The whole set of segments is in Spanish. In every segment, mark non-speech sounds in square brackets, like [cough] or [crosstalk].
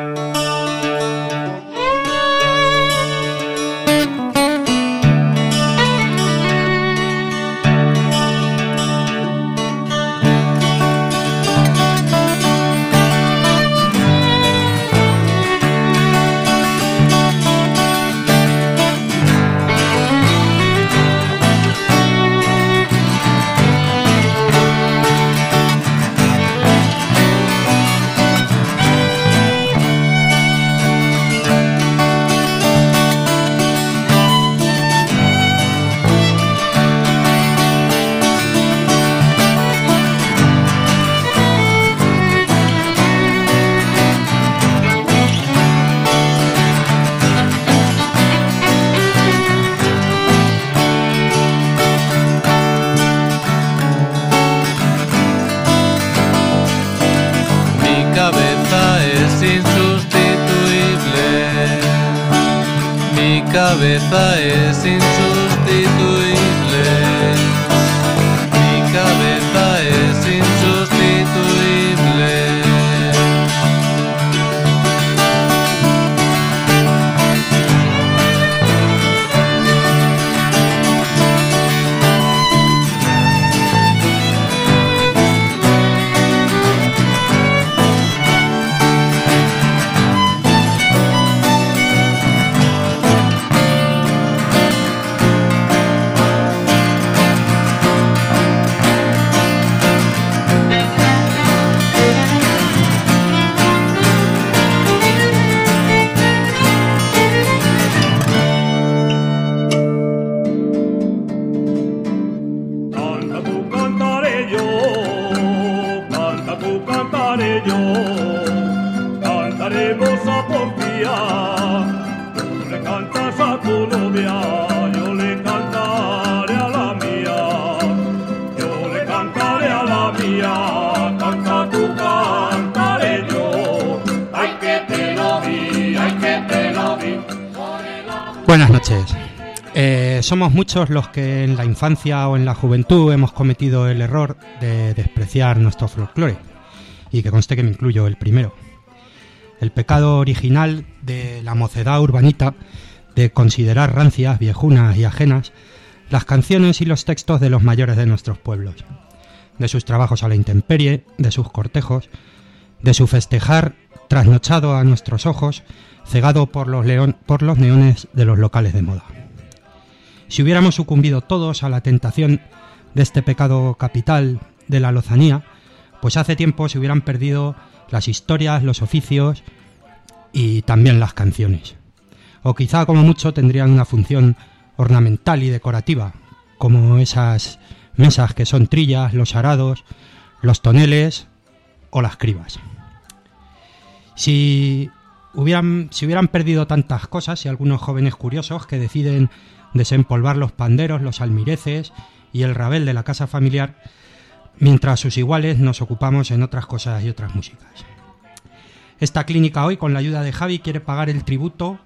Música somos muchos los que en la infancia o en la juventud hemos cometido el error de despreciar nuestro folclore, y que conste que me incluyo el primero. El pecado original de la mocedad urbanita de considerar rancias, viejunas y ajenas las canciones y los textos de los mayores de nuestros pueblos, de sus trabajos a la intemperie, de sus cortejos, de su festejar trasnochado a nuestros ojos, cegado por los, por los neones de los locales de moda. Si hubiéramos sucumbido todos a la tentación de este pecado capital de la lozanía, pues hace tiempo se hubieran perdido las historias, los oficios y también las canciones. O quizá como mucho tendrían una función ornamental y decorativa, como esas mesas que son trillas, los arados, los toneles o las cribas. Si hubieran, si hubieran perdido tantas cosas y algunos jóvenes curiosos que deciden desempolvar los panderos, los almireces y el rabel de la casa familiar, mientras sus iguales nos ocupamos en otras cosas y otras músicas. Esta clínica hoy, con la ayuda de Javi, quiere pagar el tributo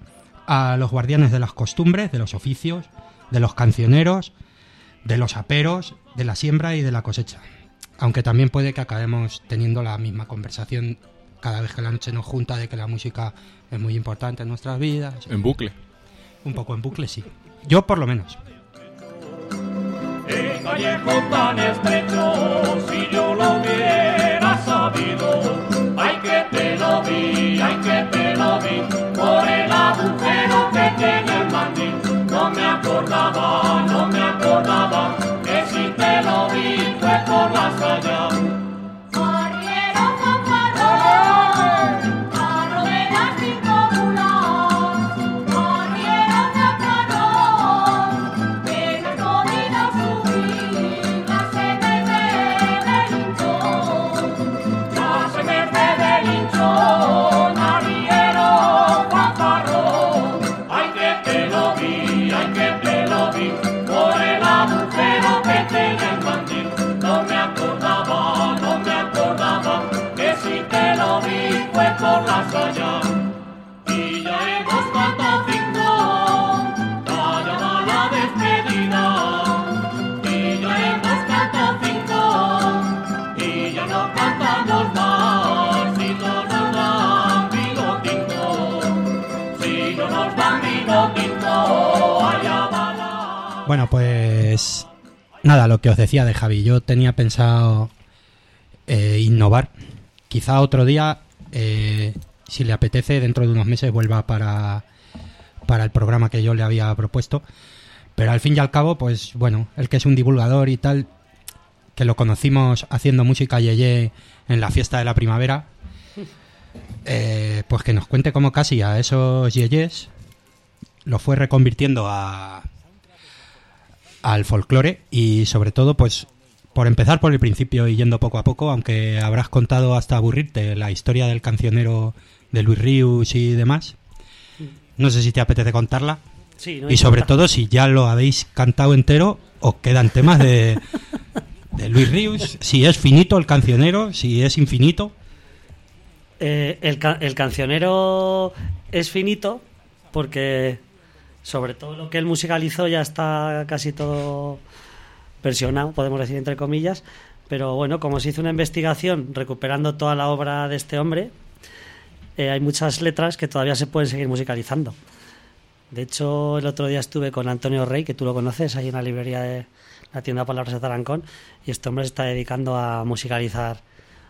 a los guardianes de las costumbres, de los oficios, de los cancioneros, de los aperos, de la siembra y de la cosecha. Aunque también puede que acabemos teniendo la misma conversación cada vez que la noche nos junta de que la música es muy importante en nuestras vidas. En bucle. Un poco en bucle, sí. Yo por lo menos. En callejón tan estrecho, si yo lo hubiera sabido, ay que te lo vi, ay que te lo vi, por el agujero que tiene el mandil, no me acordaba, no me acordaba, que si te lo vi fue por la allá. Bueno, pues nada, lo que os decía de Javi, yo tenía pensado eh, innovar. Quizá otro día, eh, si le apetece, dentro de unos meses vuelva para, para el programa que yo le había propuesto. Pero al fin y al cabo, pues bueno, el que es un divulgador y tal, que lo conocimos haciendo música yeye en la fiesta de la primavera, [laughs] eh, pues que nos cuente cómo casi a esos yeyes lo fue reconvirtiendo a al folclore y sobre todo pues por empezar por el principio y yendo poco a poco, aunque habrás contado hasta aburrirte la historia del cancionero de Luis Ríos y demás. No sé si te apetece contarla. Sí, no y sobre importa. todo si ya lo habéis cantado entero, os quedan temas de, [laughs] de Luis Ríos, si es finito el cancionero, si es infinito. Eh, el, el cancionero es finito porque sobre todo lo que él musicalizó ya está casi todo versionado, podemos decir entre comillas, pero bueno, como se hizo una investigación recuperando toda la obra de este hombre, eh, hay muchas letras que todavía se pueden seguir musicalizando. De hecho, el otro día estuve con Antonio Rey, que tú lo conoces, ahí en la librería de la tienda Palabras de Tarancón, y este hombre se está dedicando a musicalizar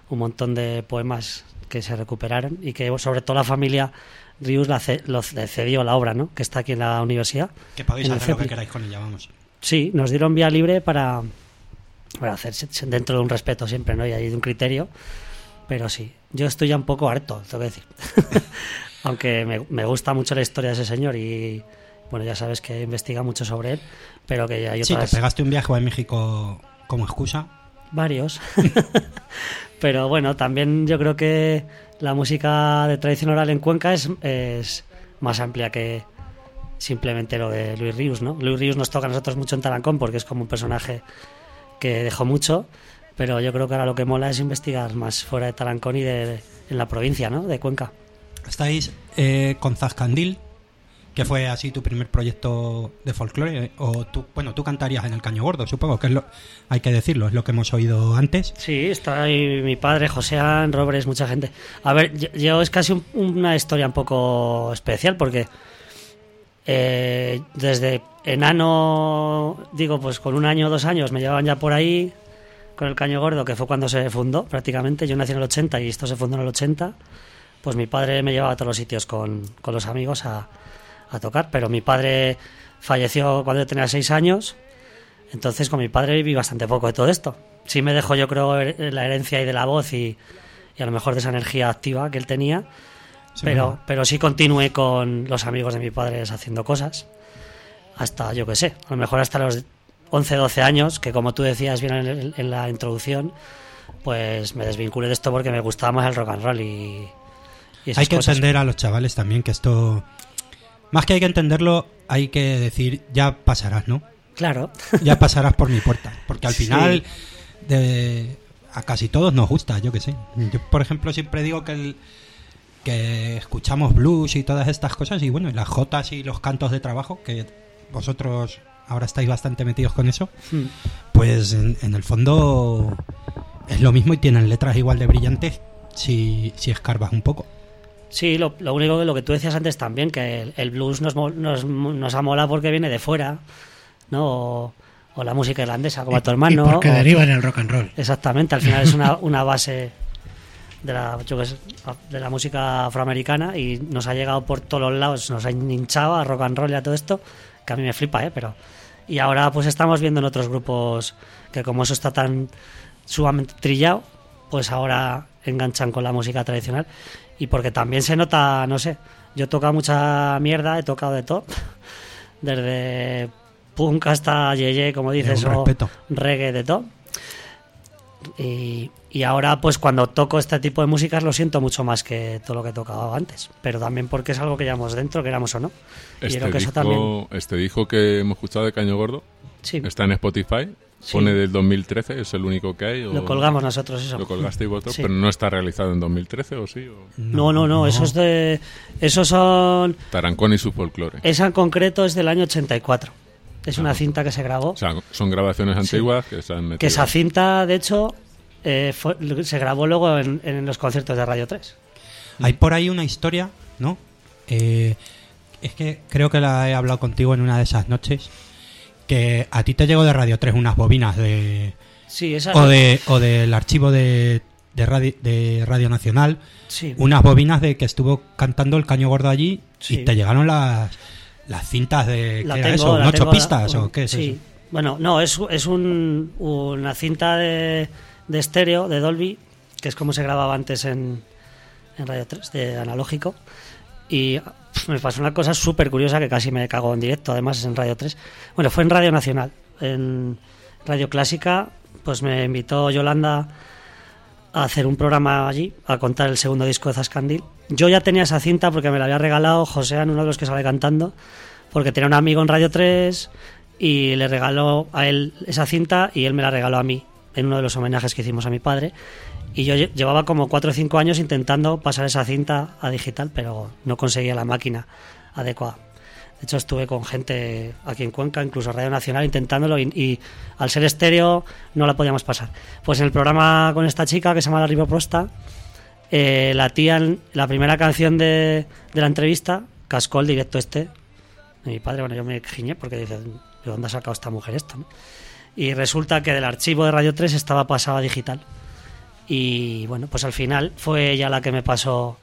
un montón de poemas que se recuperaron y que sobre todo la familia Rius la ce- lo cedió la obra, ¿no? Que está aquí en la universidad. Que podéis hacer lo que queráis con ella, vamos. Sí, nos dieron vía libre para, para hacerse dentro de un respeto siempre, ¿no? Y hay de un criterio. Pero sí, yo estoy ya un poco harto, tengo que decir. [laughs] Aunque me, me gusta mucho la historia de ese señor y, bueno, ya sabes que investiga mucho sobre él, pero que ya hay Sí, te otras... pegaste un viaje a México como excusa. Varios. [laughs] Pero bueno, también yo creo que la música de tradición oral en Cuenca es, es más amplia que simplemente lo de Luis Ríos, ¿no? Luis Ríos nos toca a nosotros mucho en Tarancón porque es como un personaje que dejó mucho, pero yo creo que ahora lo que mola es investigar más fuera de Tarancón y de, en la provincia, ¿no? De Cuenca. Estáis eh, con Zascandil, que fue así tu primer proyecto de folclore, o tú, bueno, tú cantarías en el Caño Gordo, supongo que es lo, hay que decirlo, es lo que hemos oído antes. Sí, está ahí mi padre, Joseán, Robres, mucha gente. A ver, yo, yo es casi un- una historia un poco especial porque eh, desde enano, digo, pues con un año o dos años me llevaban ya por ahí con el Caño Gordo, que fue cuando se fundó prácticamente. Yo nací en el 80 y esto se fundó en el 80. Pues mi padre me llevaba a todos los sitios con, con los amigos a, a tocar, pero mi padre falleció cuando yo tenía seis años. Entonces con mi padre viví bastante poco de todo esto. Sí me dejó yo creo her- la herencia y de la voz y, y a lo mejor de esa energía activa que él tenía. Sí, pero, pero sí continué con los amigos de mi padre haciendo cosas. Hasta, yo qué sé, a lo mejor hasta los 11, 12 años, que como tú decías bien en, el- en la introducción, pues me desvinculé de esto porque me gustaba más el rock and roll y, y esas Hay que cosas. entender a los chavales también que esto, más que hay que entenderlo, hay que decir, ya pasarás, ¿no? Claro. Ya pasarás por mi puerta, porque al Sí. final de, a casi todos nos gusta, yo que sé. Yo, por ejemplo, siempre digo que el, que escuchamos blues y todas estas cosas y bueno, y las jotas y los cantos de trabajo que vosotros ahora estáis bastante metidos con eso, Mm. pues en, en el fondo es lo mismo y tienen letras igual de brillantes si, si escarbas un poco. Sí, lo, lo único que lo que tú decías antes también, que el, el blues nos, nos, nos ha molado porque viene de fuera, ¿no? O, o la música irlandesa, como a tu hermano. y porque o- deriva en el rock and roll. Exactamente, al final es una, [laughs] una base de la, yo sé, de la música afroamericana y nos ha llegado por todos los lados, nos ha hinchado a rock and roll y a todo esto, que a mí me flipa, ¿eh? Pero, y ahora pues estamos viendo en otros grupos que como eso está tan sumamente trillado, pues ahora enganchan con la música tradicional y porque también se nota, no sé, yo he tocado mucha mierda, he tocado de todo, [laughs] desde punk hasta yeye, como dices, o respeto. reggae, de todo. Y, y ahora, pues cuando toco este tipo de músicas, lo siento mucho más que todo lo que he tocado antes. Pero también porque es algo que llevamos dentro, queramos o no. y Este creo que eso disco, también. este disco que hemos escuchado de Caño Gordo Sí, está en Spotify, Sí. pone del 2013, es el único que hay. o- lo colgamos nosotros, eso. Lo colgasteis vosotros, Sí. pero no está realizado en 2013 o sí. O... No, no, no, eso es de. Esos son. Tarancón y su folclore. Esa en concreto es del año 84. Es una Ajá. cinta que se grabó. O sea, son grabaciones antiguas que se han metido. que esa cinta, de hecho, eh, fue- se grabó luego en, en los conciertos de Radio 3. Hay por ahí una historia, ¿no? Eh, es que creo que la he hablado contigo en una de esas noches, que a ti te llegó de Radio 3 unas bobinas de Sí, esa o de o del archivo de, de, radio, de Radio Nacional, sí. unas bobinas de que estuvo cantando el caño gordo allí Sí. y te llegaron las las cintas de La ¿qué era tengo, tengo, pistas la- o qué es sí. eso? Bueno, no, es, es un- una cinta de, de estéreo, de Dolby, que es como se grababa antes en, en Radio 3, de analógico. Y [laughs] me pasó una cosa súper curiosa que casi me cago en directo, además en Radio 3. Bueno, fue en Radio Nacional. En Radio Clásica, pues me invitó Yolanda a hacer un programa allí, a contar el segundo disco de Zascandil. Yo ya tenía esa cinta porque me la había regalado José, uno de los que sale cantando, porque tenía un amigo en Radio 3 y le regaló a él esa cinta y él me la regaló a mí en uno de los homenajes que hicimos a mi padre. Y yo lle- llevaba como 4 o 5 años intentando pasar esa cinta a digital, pero no conseguía la máquina adecuada. De hecho, estuve con gente aquí en Cuenca, incluso Radio Nacional, intentándolo y, y al ser estéreo no la podíamos pasar. Pues en el programa con esta chica que se llama La Riboprosta, eh, la tía, la primera canción de, de la entrevista, cascó el directo este de mi padre. Bueno, yo me giñé porque dice, ¿de dónde ha sacado esta mujer esto? no?". Y resulta que del archivo de Radio 3 estaba pasado a digital. Y bueno, pues al final fue ella la que me pasó.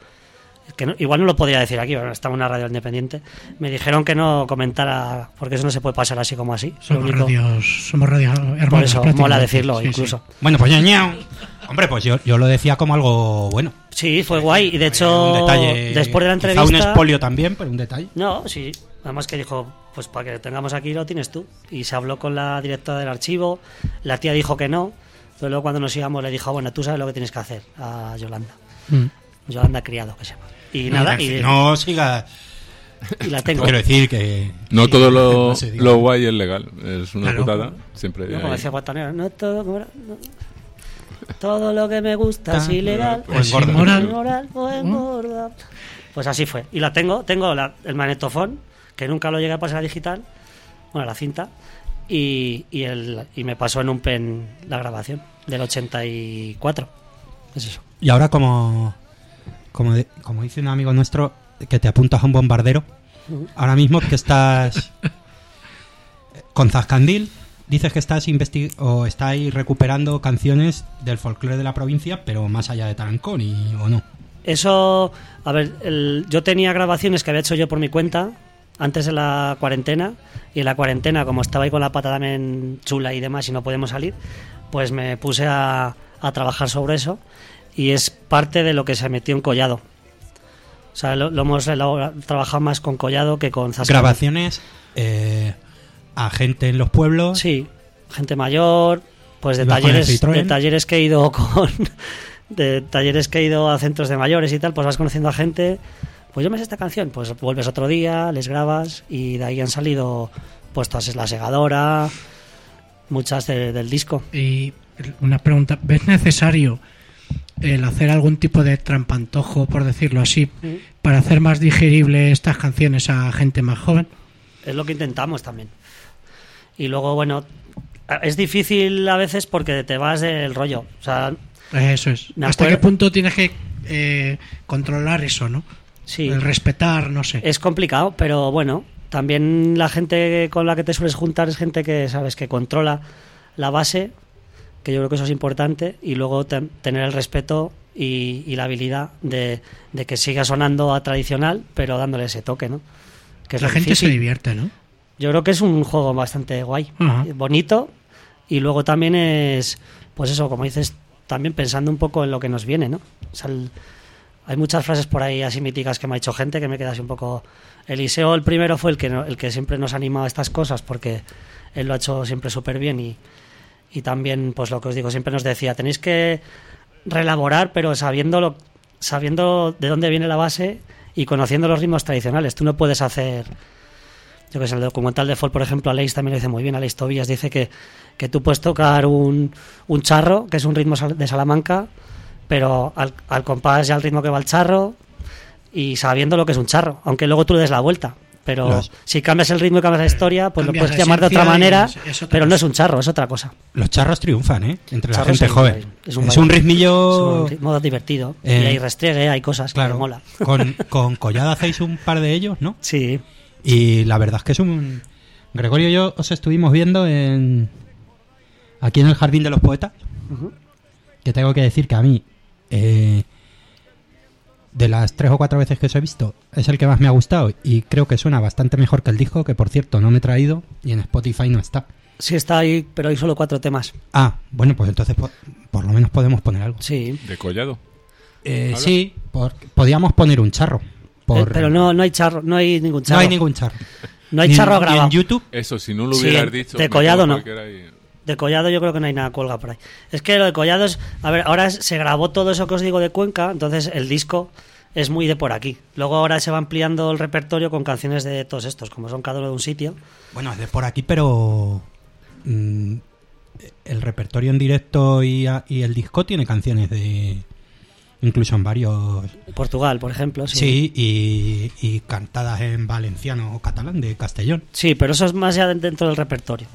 Que no- igual no lo podía decir aquí, bueno, estaba en una radio independiente. Me dijeron que no comentara, porque eso no se puede pasar así como así. Somos único- radios, somos radios hermanos. por eso mola decirlo, Sí, sí. incluso. Bueno, pues ñau. Hombre, pues yo, yo lo decía como algo bueno. Sí, fue guay. Y de hecho, un detalle, después de la entrevista. un expolio también, pero un detalle. No, sí. Además que dijo, pues para que tengamos aquí lo tienes tú. Y se habló con la directora del archivo. La tía dijo que no. Pero luego cuando nos íbamos le dijo, bueno, tú sabes lo que tienes que hacer a Yolanda. Mm. Yolanda Criado, que se llama. Y nada, y, no sigas. y la tengo. Quiero decir que. No todo lo, [laughs] no lo guay es legal. Es una Claro. putada. Siempre No, como decía Guatanero, no todo, todo lo que me gusta es ilegal. O. Es inmoral. Inmoral o engorda. Pues así fue. Y la tengo, tengo la- el magnetofón, que nunca lo llegué a pasar a digital, bueno, la cinta, y, y, el, y me pasó en un pen la grabación del 84. Es eso. Y ahora, como, como, de- como dice un amigo nuestro, que te apuntas a un bombardero, ahora mismo que estás [laughs] con Zascandil, dices que estás o estáis recuperando canciones del folclore de la provincia, pero más allá de Tarancón, y, ¿o no? Eso, a ver, el- yo tenía grabaciones que había hecho yo por mi cuenta antes de la cuarentena y en la cuarentena, como estaba ahí con la pata también chula y demás y no podemos salir, pues me puse a, a trabajar sobre eso y es parte de lo que se metió en Collado. O sea, lo, lo hemos trabajado más con Collado que con Zasca. Grabaciones eh, a gente en los pueblos. Sí, gente mayor, pues de ¿Ibas con el talleres, de talleres que he ido con [laughs] de talleres que he ido a centros de mayores y tal, pues vas conociendo a gente, pues yo me sé esta canción, pues vuelves otro día, les grabas y de ahí han salido pues todas la segadora, muchas de- del disco. Y una pregunta, ¿ves necesario el hacer algún tipo de trampantojo, por decirlo así, para hacer más digerible estas canciones a gente más joven? Es lo que intentamos también. Y luego, bueno, es difícil a veces porque te vas del rollo. O sea, Eso es. ¿Hasta qué punto tienes que eh, controlar eso, no? sí. El respetar, no sé. Es complicado, pero bueno, también la gente con la que te sueles juntar es gente que sabes que controla la base, que yo creo que eso es importante, y luego te- tener el respeto y, y la habilidad de, de que siga sonando a tradicional, pero dándole ese toque, ¿no? Que es la gente difícil. se divierte, ¿no? Yo creo que es un juego bastante guay, bonito, y luego también es, pues eso, como dices, también pensando un poco en lo que nos viene, ¿no? O sea, el- hay muchas frases por ahí así míticas que me ha dicho gente que me queda así un poco... Eliseo el primero fue el que, el que siempre nos ha animado a estas cosas porque él lo ha hecho siempre súper bien y, y también, pues lo que os digo, siempre nos decía, tenéis que reelaborar, pero sabiendo, lo, sabiendo de dónde viene la base y conociendo los ritmos tradicionales. Tú no puedes hacer yo que sé, el documental de Folk, por ejemplo, Aleix también lo dice muy bien, Aleix Tobillas dice que, que tú puedes tocar un, un charro, que es un ritmo de Salamanca, pero al, al compás y al ritmo que va el charro, y sabiendo lo que es un charro, aunque luego tú le des la vuelta. Pero Los- si cambias el ritmo y cambias la historia, pues lo puedes la llamar de otra manera, es- es otra pero no es un charro, es otra cosa. Los charros triunfan, ¿eh? Entre la gente es un- joven. es Es un un, baile. ritmillo. Es un ritmo divertido. Eh, y hay restriegue, hay cosas Claro. que mola. [laughs] Con, [laughs] con Collada hacéis un par de ellos, ¿no? Sí, Y la verdad es que es un. Gregorio y yo os estuvimos viendo en aquí en el Jardín de los Poetas. Que tengo que decir que a mí, eh, de las tres o cuatro veces que os he visto, es el que más me ha gustado y creo que suena bastante mejor que el disco, que por cierto no me he traído y en Spotify no está. Sí está ahí, pero hay solo cuatro temas. Ah, bueno, pues entonces po- por, lo menos podemos poner algo. Sí. De collado. Eh, sí, por- podíamos poner un charro. por- Eh, pero no, no hay charro, no hay ningún no charro. hay ningún charro. No hay Ni- charro grabado. en YouTube. Eso, si no lo hubieras dicho. de collado no. De Collado yo creo que no hay nada colga por ahí. Es que lo de Collado es... A ver, ahora se grabó todo eso que os digo de Cuenca, entonces el disco es muy de por aquí. Luego ahora se va ampliando el repertorio con canciones de todos estos, como son cada uno de un sitio. Bueno, es de por aquí, pero mm, el repertorio en directo y, a- y el disco tiene canciones de incluso en varios Portugal, por ejemplo. Sí. sí, y, y cantadas en valenciano o catalán de Castellón. Sí, pero eso es más ya dentro del repertorio.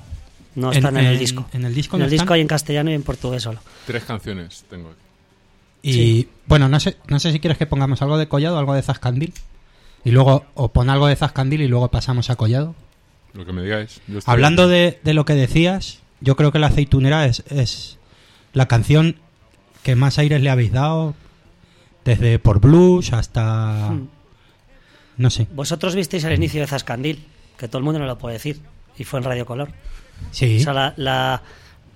No están en, el disco. En el disco En no el disco están. hay en castellano y en portugués solo. Tres canciones tengo aquí. Y Sí. bueno, no sé, no sé si quieres que pongamos algo de Collado, algo de Zascandil. Y luego, o pon algo de Zascandil y luego pasamos a Collado. Lo que me digáis. Yo Hablando de, de lo que decías, yo creo que La Aceitunera es, es la canción que más aires le habéis dado, desde por blues hasta... Hmm. No sé. Vosotros visteis el inicio de Zascandil, que todo el mundo no lo puede decir, y fue en Radio Color. Sí. O sea, la, la-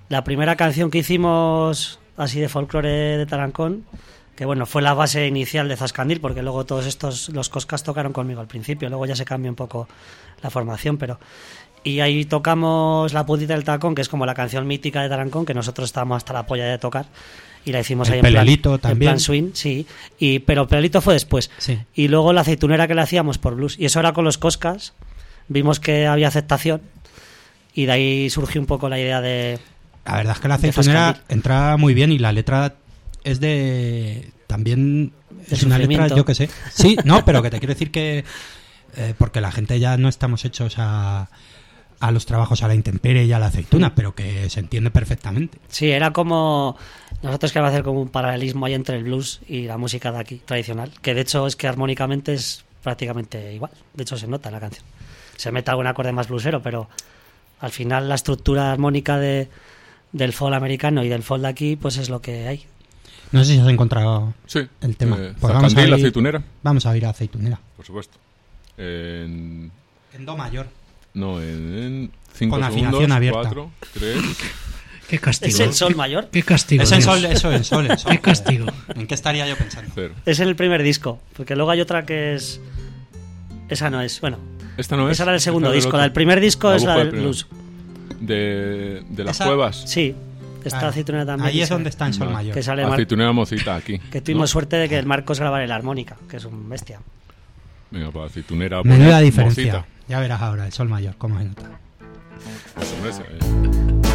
la primera canción que hicimos así de folclore de Tarancón, que bueno, fue la base inicial de Zascandil, porque luego todos estos, los Coscas tocaron conmigo al principio, luego ya se cambia un poco la formación, pero... Y ahí tocamos La putita del tacón, que es como la canción mítica de Tarancón, que nosotros estábamos hasta la polla de tocar, y la hicimos El ahí en plan, Pelelito en también. plan swing, sí, y, pero Pelelito fue después. Sí. Y luego la aceitunera que le hacíamos por blues, y eso era con los Coscas, vimos que había aceptación, y de ahí surgió un poco la idea de... La verdad es que La Aceitunera entra muy bien y la letra es de... También De es una letra, yo que sé. Sí, [laughs] no, pero que te quiero decir que... eh, porque la gente ya no estamos hechos a, a los trabajos a la intemperie y a la aceituna, pero que se entiende perfectamente. Sí, era como... Nosotros queríamos hacer como un paralelismo ahí entre el blues y la música de aquí, tradicional, que de hecho es que armónicamente es prácticamente igual. De hecho se nota en la canción. Se mete algún acorde más bluesero, pero al final la estructura armónica de, del folk americano y del folk de aquí, pues es lo que hay. No sé si has encontrado Sí. el tema. Eh, Pues vamos a ir- aceitunera, Vamos a ir a Aceitunera. por supuesto. En, En Do mayor. no, en 5 Con segundos. afinación abierta. 4, 3. [laughs] Qué castigo. Es el sol mayor. Qué castigo. Es en sol, eso, en sol, en sol. Qué castigo. ¿En qué estaría yo pensando? Cero. Es en el primer disco, porque luego hay otra que es... Esa no es, bueno, Esta no es. esa era del segundo disco. La del primer disco La es la del blues. De, de las Esa- cuevas. Sí, esta Claro. aceitunera también. Ahí es donde está en sol Vale. mayor. Que sale Mar- Aceitunera mocita aquí. [laughs] Que tuvimos ¿no? suerte de que el Marcos grabara la armónica, que es un bestia. Venga, para aceitunera. Menuda poner diferencia. mocita. Ya verás ahora, el sol mayor, cómo se nota. Pues, hombre,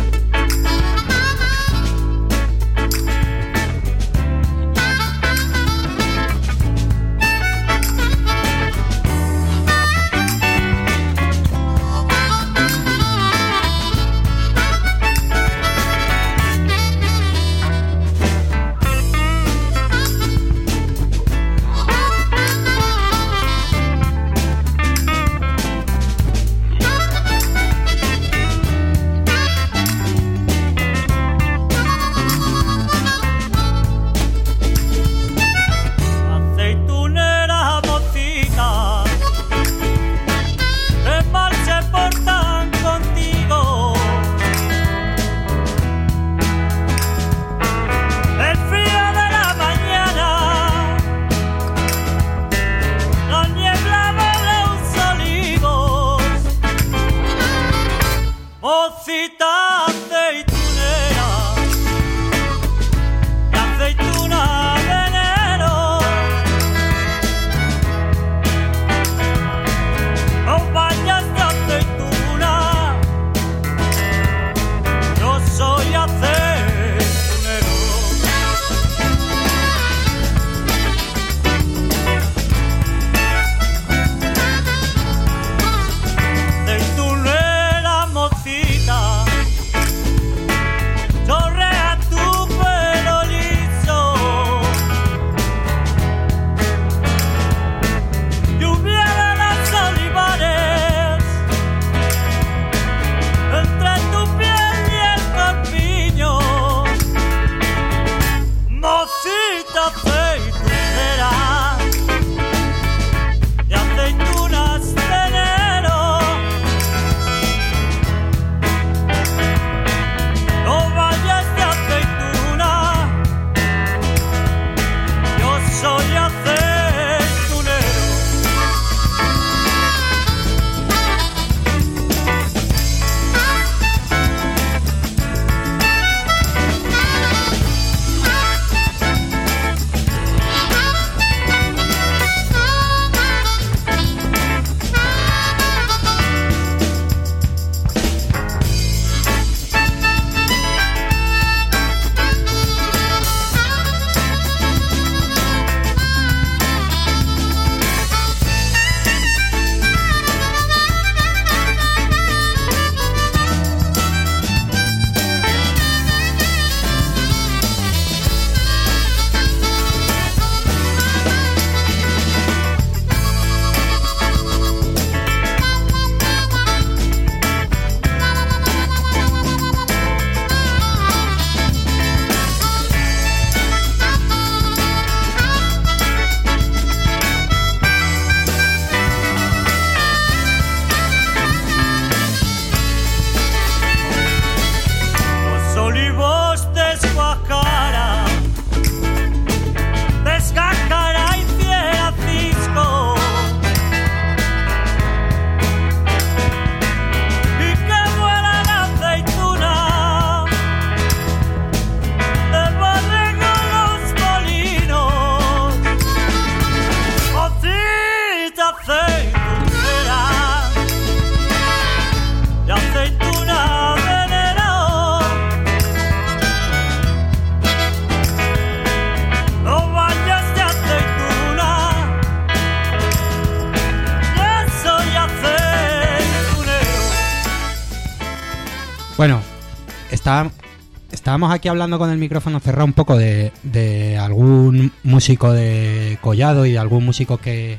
estábamos aquí hablando con el micrófono cerrado un poco de, de algún músico de Collado y de algún músico que,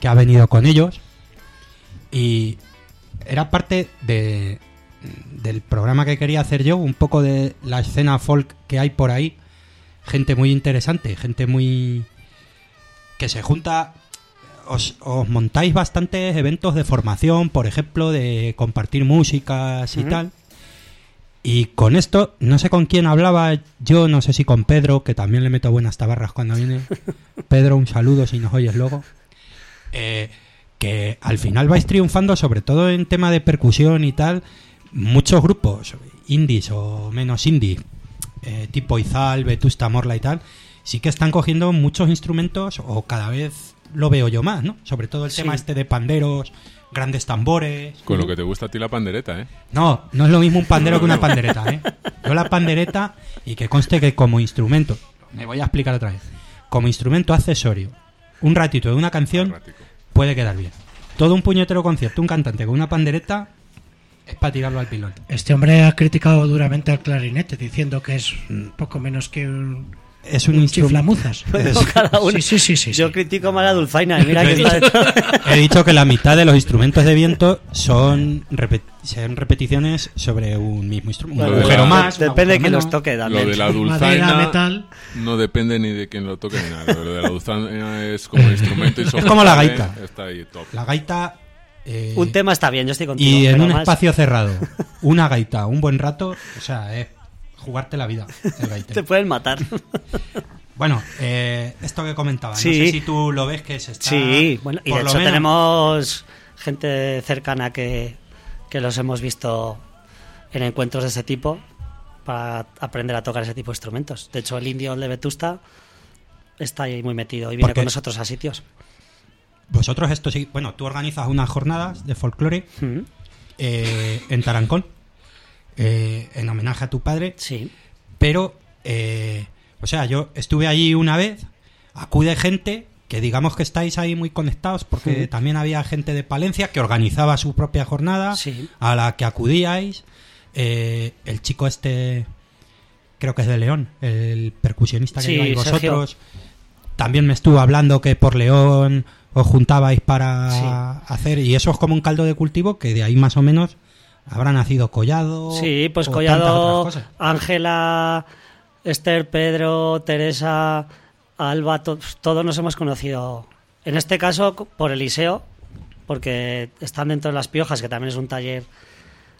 que ha venido con ellos. Y era parte de, del programa que quería hacer yo, un poco de la escena folk que hay por ahí. Gente muy interesante, gente muy... que se junta... Os, os montáis bastantes eventos de formación, por ejemplo, de compartir músicas y tal. Y con esto, no sé con quién hablaba, yo no sé si con Pedro, que también le meto buenas tabarras cuando viene. [laughs] Pedro, un saludo si nos oyes luego. Eh, que al final vais triunfando, sobre todo en tema de percusión y tal, muchos grupos, indies o menos indie, eh, tipo Izal, Vetusta Morla y tal, sí que están cogiendo muchos instrumentos, o cada vez lo veo yo más, ¿no? Sobre todo el Sí. tema este de panderos, grandes tambores. Con lo que te gusta a ti la pandereta, ¿eh? No, no es lo mismo un pandero [laughs] que una pandereta, ¿eh? Yo la pandereta, y que conste que como instrumento, me voy a explicar otra vez, como instrumento accesorio, un ratito de una canción puede quedar bien. Todo un puñetero concierto, un cantante con una pandereta, es para tirarlo al pilón. Este hombre ha criticado duramente al clarinete, diciendo que es poco menos que un, Es un chiflamuzas. [laughs] Bueno, cada uno. Sí, sí, sí, sí, Yo critico más la dulzaina. y Mira que he, dicho, [laughs] he dicho que la mitad de los instrumentos de viento [laughs] son, repet- son repeticiones sobre un mismo instrumento. Lo un de agujero la- más. Depende de quién los toque Lo de la Madera, dulzaina metal. no depende ni de quién lo toque ni nada. Lo de la dulzaina es como instrumento Es como la gaita. Está ahí top. La gaita. eh, Un tema está bien, yo estoy contigo. y en pero un más- espacio cerrado, una gaita, un buen rato, o sea, es jugarte la vida. El [laughs] Te pueden matar. [laughs] Bueno, eh, esto que comentaba, Sí. no sé si tú lo ves que se está. Sí, bueno, y de hecho menos- tenemos gente cercana que, que los hemos visto en encuentros de ese tipo para aprender a tocar ese tipo de instrumentos. De hecho, el indio de Vetusta está ahí muy metido y viene Porque- con nosotros a sitios. Vosotros, esto sí. Bueno, tú organizas unas jornadas de folclore Mm, eh, en Tarancón, eh, en homenaje a tu padre, Sí, pero, eh, o sea, yo estuve allí una vez, acude gente que digamos que estáis ahí muy conectados, porque Sí. también había gente de Palencia que organizaba su propia jornada, Sí. a la que acudíais. Eh, el chico este, creo que es de León, el percusionista que Sí, lleváis Sergio. vosotros, también me estuvo hablando que por León os juntabais para hacer, y eso es como un caldo de cultivo que de ahí más o menos habrá nacido Collado. sí pues Collado. Ángela, Esther, Pedro, Teresa, Alba, to- todos nos hemos conocido. En este caso por Eliseo, porque están dentro de las piojas, que también es un taller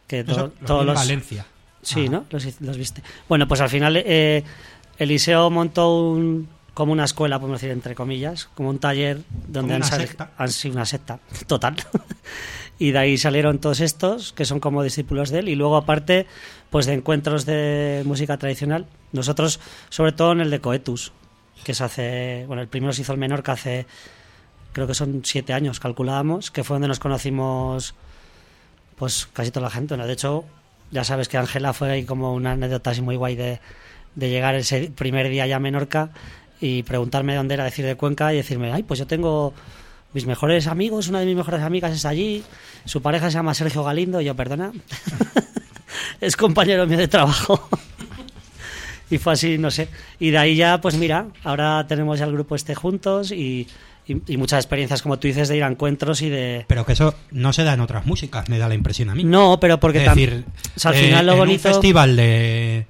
que to- Eso todos los Valencia. Sí, Ajá. ¿no? Los, los viste. Bueno, pues al final eh, Eliseo montó un, como una escuela, podemos decir, entre comillas, como un taller donde han secta. Han sido una secta, [laughs] total. [laughs] y de ahí salieron todos estos, que son como discípulos de él, y luego aparte, pues de encuentros de música tradicional. Nosotros, sobre todo en el de Coetus, que se hace... Bueno, el primero se hizo el menor que hace... Creo que son siete años, calculábamos, que fue donde nos conocimos pues casi toda la gente. ¿no? De hecho, ya sabes que Ángela fue ahí como una anécdota así muy guay de, de llegar ese primer día ya a Menorca y preguntarme dónde era, decir de Cuenca y decirme, ay, pues yo tengo mis mejores amigos, una de mis mejores amigas es allí, su pareja se llama Sergio Galindo, y yo, perdona, [laughs] es compañero mío de trabajo. [laughs] y fue así, no sé. Y de ahí ya, pues mira, ahora tenemos ya el grupo este juntos y, y- y muchas experiencias, como tú dices, de ir a encuentros y de... Pero que eso no se da en otras músicas, me da la impresión a mí. No, pero porque es decir, o sea, al eh, final lo en bonito... un festival de.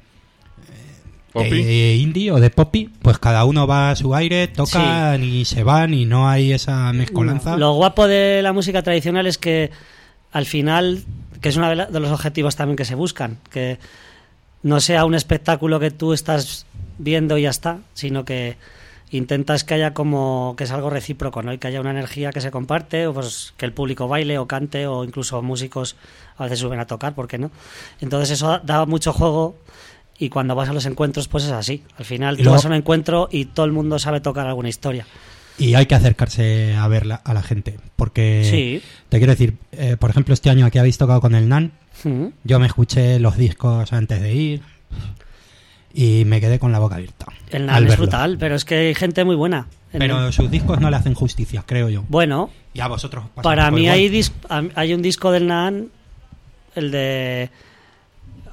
De indie o de poppy, pues cada uno va a su aire, tocan y se van y no hay esa mezcolanza. Lo guapo de la música tradicional es que al final, que es uno de, los objetivos también que se buscan, que no sea un espectáculo que tú estás viendo y ya está, sino que intentas que haya como que es algo recíproco, ¿no? Y que haya una energía que se comparte, o pues que el público baile o cante, o incluso músicos a veces suben a tocar, ¿por qué no? Entonces eso da mucho juego y cuando vas a los encuentros pues es así. Al final tú vas a un encuentro y todo el mundo sabe tocar alguna historia. Y hay que acercarse a ver la- a la gente. Porque, Sí. te quiero decir, eh, por ejemplo, este año aquí habéis tocado con el NAN. Mm. Yo me escuché los discos antes de ir y me quedé con la boca abierta. El NAN es brutal, pero es que hay gente muy buena. En Pero sus discos no le hacen justicia, creo yo. Bueno, Y a vosotros para mí hay, dis- hay un disco del NAN, el de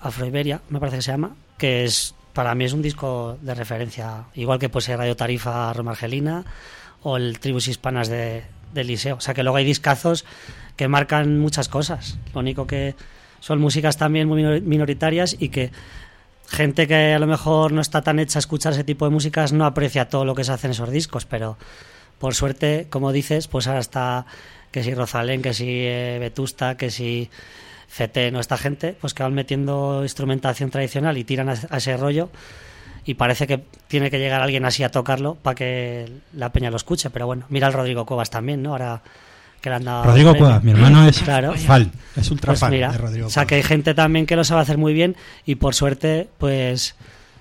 Afroiberia, me parece que se llama, que es para mí es un disco de referencia, igual que pues Radio Tarifa Roma Argelina o el Tribus Hispanas de, Liceo. O sea que luego hay discazos que marcan muchas cosas. Lo único que son músicas también muy minor- minoritarias y que gente que a lo mejor no está tan hecha a escuchar ese tipo de músicas no aprecia todo lo que se hace en esos discos, pero por suerte, como dices, pues ahora está que si Rosalén, que si eh, Vetusta, que si CT, no esta gente, pues que van metiendo instrumentación tradicional y tiran a, a ese rollo y parece que tiene que llegar alguien así a tocarlo para que la peña lo escuche, pero bueno, mira al Rodrigo Cuevas también, ¿no? Ahora que le han dado Rodrigo. Cuevas, mi hermano es Claro. fan, es ultra Pues fan mira, de Rodrigo o sea que hay gente también que lo sabe hacer muy bien y por suerte pues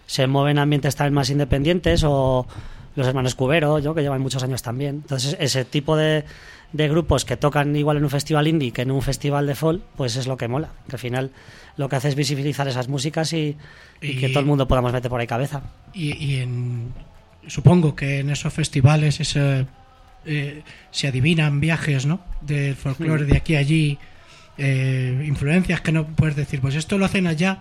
se mueven ambientes también más independientes o los hermanos Cubero, yo que llevan muchos años también. Entonces ese tipo de, de grupos que tocan igual en un festival indie que en un festival de folk, pues es lo que mola. Que al final lo que hace es visibilizar esas músicas y, y que todo el mundo podamos meter por ahí cabeza. Y, y en, supongo que en esos festivales ese, eh, se adivinan viajes ¿no? del folclore de aquí a allí, eh, influencias que no puedes decir, pues esto lo hacen allá,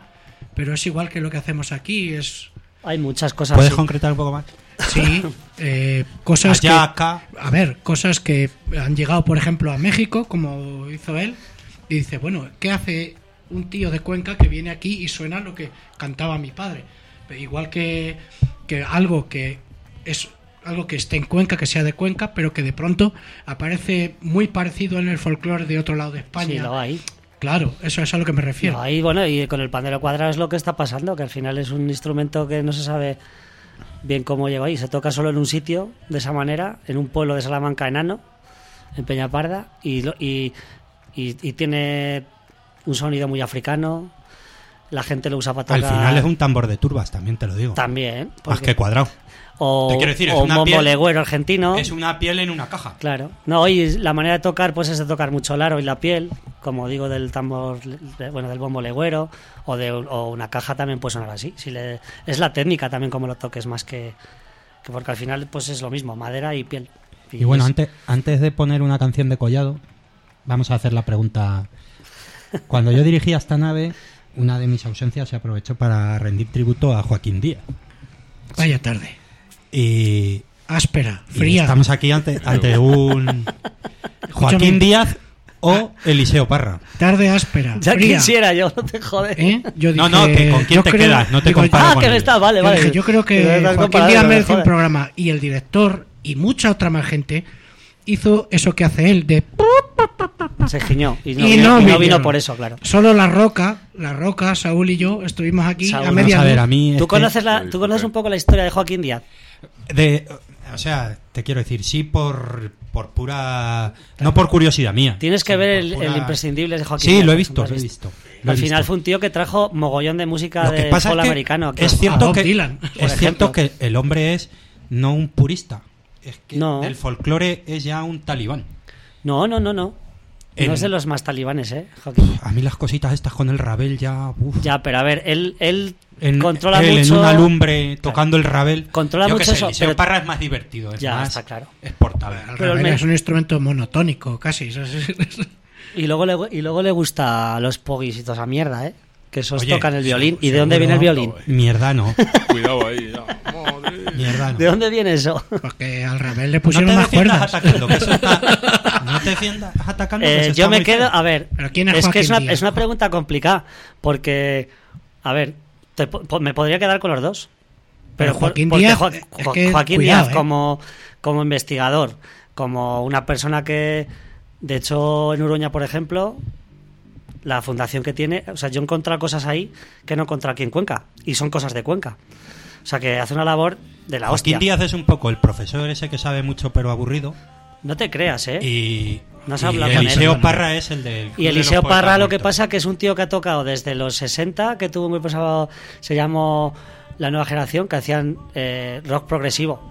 pero es igual que lo que hacemos aquí, es Hay muchas cosas. ¿Puedes así. concretar un poco más? Sí, [laughs] eh, cosas Allá, que acá. a ver, cosas que han llegado, por ejemplo, a México, como hizo él, y dice, bueno, ¿qué hace un tío de Cuenca que viene aquí y suena lo que cantaba mi padre? Igual que, que algo que es algo que esté en Cuenca, que sea de Cuenca, pero que de pronto aparece muy parecido en el folclore de otro lado de España. Sí, lo hay. Claro, eso es a lo que me refiero. No, ahí, bueno, y con el pandero cuadrado es lo que está pasando, que al final es un instrumento que no se sabe bien cómo llegó ahí. Se toca solo en un sitio, de esa manera, en un pueblo de Salamanca enano, en Peñaparda, y, y, y tiene un sonido muy africano. La gente lo usa para Al tocar. final es un tambor de turbas, también te lo digo. También. Más que cuadrado. o Te quiero decir, es o un bombo legüero argentino. Es una piel en una caja. Claro. No, y la manera de tocar pues es de tocar mucho el aro y la piel, como digo del tambor, bueno, del bombo legüero o de o una caja también puede sonar así. Si le, es la técnica también como lo toques más que, que porque al final pues es lo mismo, madera y piel. Y bueno, es- antes, antes de poner una canción de Collado, vamos a hacer la pregunta. Cuando yo dirigía esta nave, una de mis ausencias se aprovechó para rendir tributo a Joaquín Díaz. Vaya tarde. Y, Áspera, y fría. estamos aquí ante, ante un Joaquín Díaz o Eliseo Parra. Tarde áspera. ya fría. quisiera yo, no te jodes. ¿Eh? Yo No, dije, no, que con quién te creo- quedas, no te digo, comparo Ah, con que él. está, vale, Yo, vale. dije, yo creo que estás Joaquín Díaz me merece un programa y el director y mucha otra más gente hizo eso que hace él de Se giñó y no, Y vino, no y no vino por eso, claro. solo la roca, la roca, Saúl y yo estuvimos aquí Saúl, a media a ver, a mí ¿Tú este- conoces, la, ¿Tú conoces un poco la historia de Joaquín Díaz? de, o sea, te quiero decir, sí por, por pura, no por curiosidad mía. Tienes que ver el, pura- el imprescindible de Joaquín Sí, Díaz, lo he visto, lo he visto. lo he Al final visto. fue un tío que trajo mogollón de música Lo que de pasa folk es que americano. aquí. es a cierto Bob que es ejemplo. cierto que el hombre es no un purista. Es que No. el folclore es ya un talibán. No, no, no, no. No es de los más talibanes, ¿eh? Joaquín. A mí las cositas estas con el rabel ya. uf. Ya, pero a ver, él, él En, controla él mucho. en una lumbre tocando el rabel. Controla Yo qué mucho sé, eso, Eliseo pero- Parra es más divertido. Es Ya, más está claro. exportable. El Pero rabel me- es un instrumento monotónico, casi. Y luego le, y luego le gusta los pogis y toda esa mierda, ¿eh? Que esos Oye, tocan el violín. ¿Y de dónde viene el violín? Mierda no. [laughs] Cuidado ahí, ya. Madre. Mierda no. ¿De dónde viene eso? Porque al rabel le No pusieron te más cuerdas. atacando, que eso está- [laughs] No te defiendas atacando. que Eh, está yo me quedo. feo. A ver, ¿Pero quién es es que es una, es una pregunta complicada. Porque, a ver, te me podría quedar con los dos. Pero Pero Joaquín Díaz, Jo- es que Joaquín cuidado, Díaz, ¿eh? como, como investigador, como una persona que, de hecho, en Uruña, por ejemplo, la fundación que tiene, o sea, yo he encontrado cosas ahí que no he encontrado aquí en Cuenca, y son cosas de Cuenca. O sea, que hace una labor de la Joaquín hostia. Díaz es un poco el profesor ese que sabe mucho pero aburrido. No te creas, ¿eh? Y, No has y hablado con él. Eliseo Parra es el del. Y Eliseo Parra lo que pasa que es un tío que ha tocado desde los 60, que tuvo muy pasado, se llamó La Nueva Generación, que hacían eh, rock progresivo.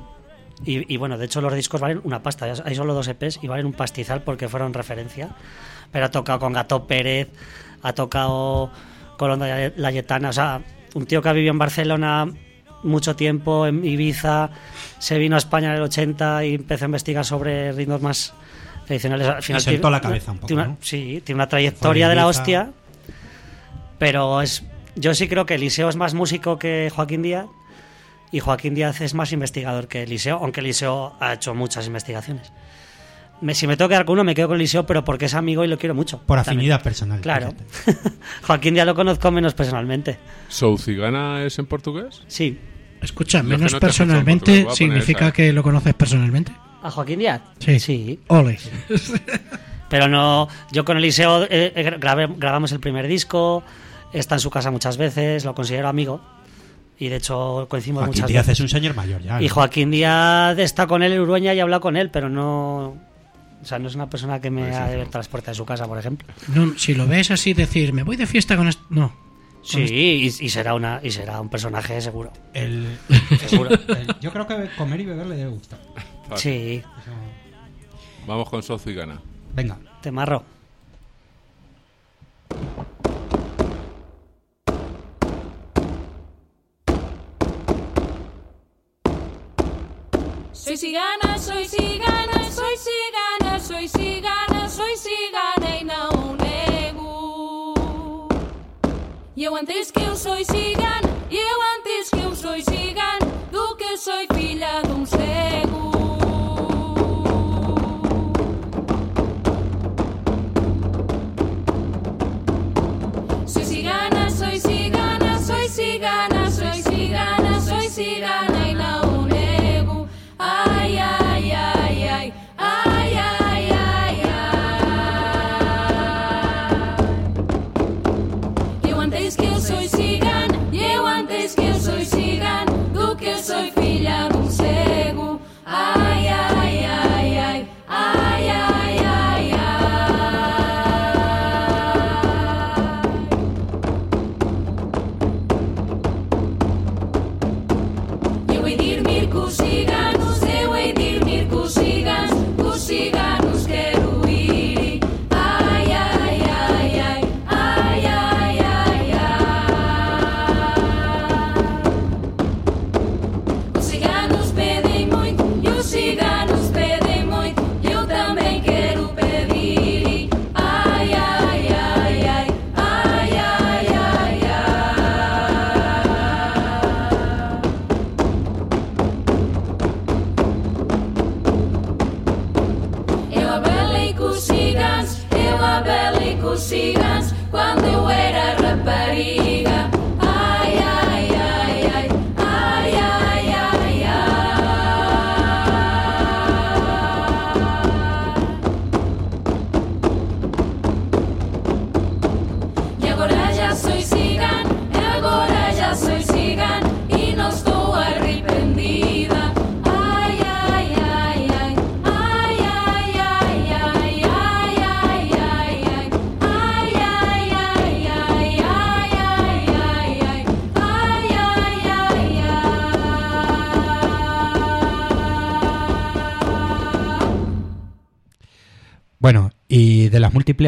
Y, y bueno, de hecho los discos valen una pasta, hay solo dos EPs y valen un pastizal porque fueron referencia. Pero ha tocado con Gato Pérez, ha tocado con Onda Layetana, o sea, un tío que ha vivido en Barcelona mucho tiempo, en Ibiza, se vino a España en el 80 y empezó a investigar sobre ritmos más tradicionales. Al final sentó tiene- la cabeza un poco, tiene una- ¿no? Sí, tiene una trayectoria de la hostia, pero es yo sí creo que Eliseo es más músico que Joaquín Díaz y Joaquín Díaz es más investigador que Eliseo, aunque Eliseo ha hecho muchas investigaciones. Me- si me tengo que quedar con uno, me quedo con Eliseo, pero porque es amigo y lo quiero mucho. Por También. afinidad personal. Claro. [laughs] Joaquín Díaz lo conozco menos personalmente. ¿Sou cigana es en portugués? Sí. Escucha, que menos no personalmente portugués, significa esa. que lo conoces personalmente. ¿A Joaquín Díaz? Sí. Sí. Ole. [laughs] Pero no, yo con Eliseo eh, eh, grabé- grabamos el primer disco, está en su casa muchas veces, lo considero amigo y de hecho coincidimos Joaquín muchas Díaz veces. es un señor mayor ya. Y. Joaquín Díaz está con él en Urueña y ha hablado con él, pero no, o sea, no es una persona que me Pues ha abierto las puertas de su casa, por ejemplo. No, si lo ves así, decir, me voy de fiesta con esto. No. Sí, y, y será una y será un personaje seguro. El- [laughs] Seguro. el- yo creo que comer y beber le debe gustar. Vale. [laughs] Sí, Vamos con Sou cigana. Venga. te marro. Soy cigana, soy cigana, soy cigana, soy cigana e não nego. E eu antes que eu sou cigana, e eu antes que eu sou cigana, do que sou filha de um cego. Soy cigana, soy cigana, soy cigana, soy cigana, soy cigana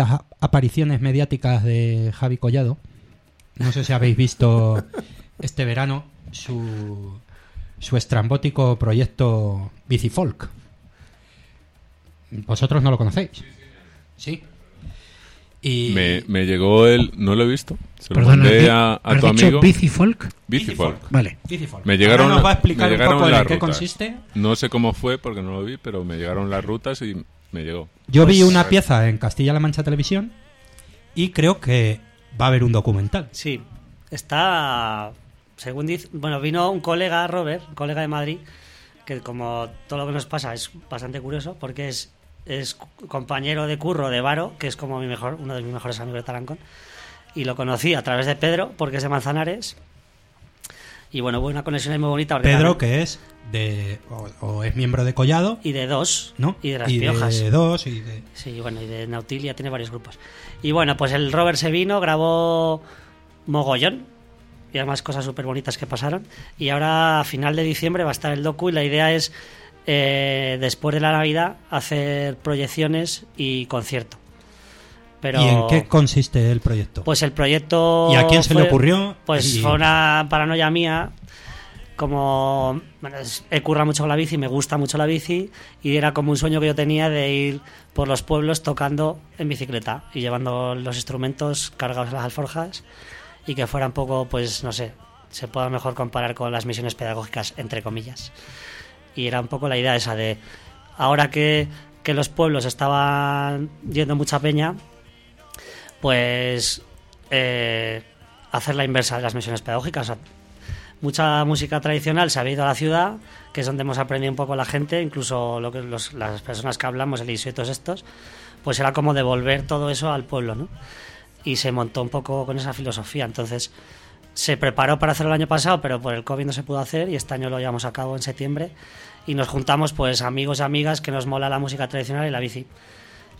múltiples apariciones mediáticas de Javi Collado, no sé si habéis visto [laughs] este verano su, su estrambótico proyecto Bicifolk. ¿Vosotros no lo conocéis? Sí. Y Me, me llegó el... No lo he visto. Se lo Perdona, mandé ¿bi- a, a ¿has tu dicho amigo. Bicifolk? Bicifolk. Vale. Bicifolk. Me llegaron, Ahora nos va a explicar me un llegaron poco en las qué rutas. consiste. No sé cómo fue porque no lo vi, pero me llegaron las rutas y me llegó. Yo vi Pues- una pieza en Castilla-La Mancha Televisión y creo que va a haber un documental. Sí, está, según dice, bueno, vino un colega, Robert, un colega de Madrid, que como todo lo que nos pasa es bastante curioso, porque es, es compañero de curro de Varo, que es como mi mejor, uno de mis mejores amigos de Tarancón, y lo conocí a través de Pedro, porque es de Manzanares, y bueno, hubo una conexión ahí muy bonita. Pedro, que es de o, o es miembro de Collado, Y de dos, ¿no? y de las piojas. de dos y de Sí, bueno, y de Nautilia tiene varios grupos. Y bueno, pues el Robert se vino, grabó mogollón y además cosas súper bonitas que pasaron. Y ahora a final de diciembre va a estar el docu y la idea es, eh, después de la Navidad, hacer proyecciones y concierto. Pero, ¿Y en qué consiste el proyecto? Pues el proyecto... ¿Y a quién se le fue- ocurrió? Pues Y- fue una paranoia mía. Como bueno, he currado mucho con la bici, me gusta mucho la bici y era como un sueño que yo tenía de ir por los pueblos tocando en bicicleta y llevando los instrumentos cargados en las alforjas y que fuera un poco, pues no sé, se pueda mejor comparar con las misiones pedagógicas, entre comillas. Y era un poco la idea esa de, ahora que, que los pueblos estaban yendo mucha peña, pues eh, hacer la inversa de las misiones pedagógicas. Mucha música tradicional se ha ido a la ciudad, que es donde hemos aprendido un poco la gente, incluso lo que las personas que hablamos, el ISO y todos estos, pues era como devolver todo eso al pueblo, ¿no? Y se montó un poco con esa filosofía. Entonces, se preparó para hacerlo el año pasado, pero por el COVID no se pudo hacer y este año lo llevamos a cabo en septiembre. Y nos juntamos, pues, amigos y amigas que nos mola la música tradicional y la bici.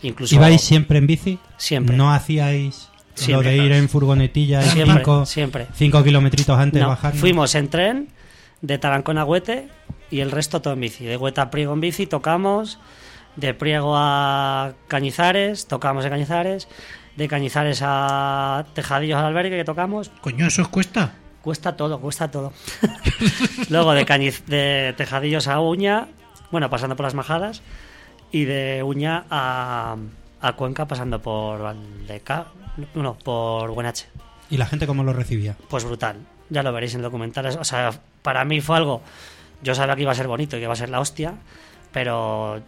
Incluso ¿Ibais siempre en bici? Siempre. ¿No hacíais Siempre. lo de ir en furgonetilla Siempre, cinco, siempre. cinco kilometritos antes No, bajar? fuimos en tren de Tarancón a Huete y el resto todo en bici. De Huete a Priego en bici tocamos, de Priego a Cañizares, tocamos en Cañizares, de Cañizares a Tejadillos al albergue que tocamos. Coño, ¿eso os cuesta? Cuesta todo, cuesta todo. [laughs] Luego de, Cañiz- de Tejadillos a Uña, bueno, pasando por las majadas, y de Uña a, a Cuenca pasando por Valdeca, no, por Buenache. ¿Y la gente cómo lo recibía? Pues brutal. Ya lo veréis en documentales. O sea, para mí fue algo. Yo sabía que iba a ser bonito y que iba a ser la hostia, pero.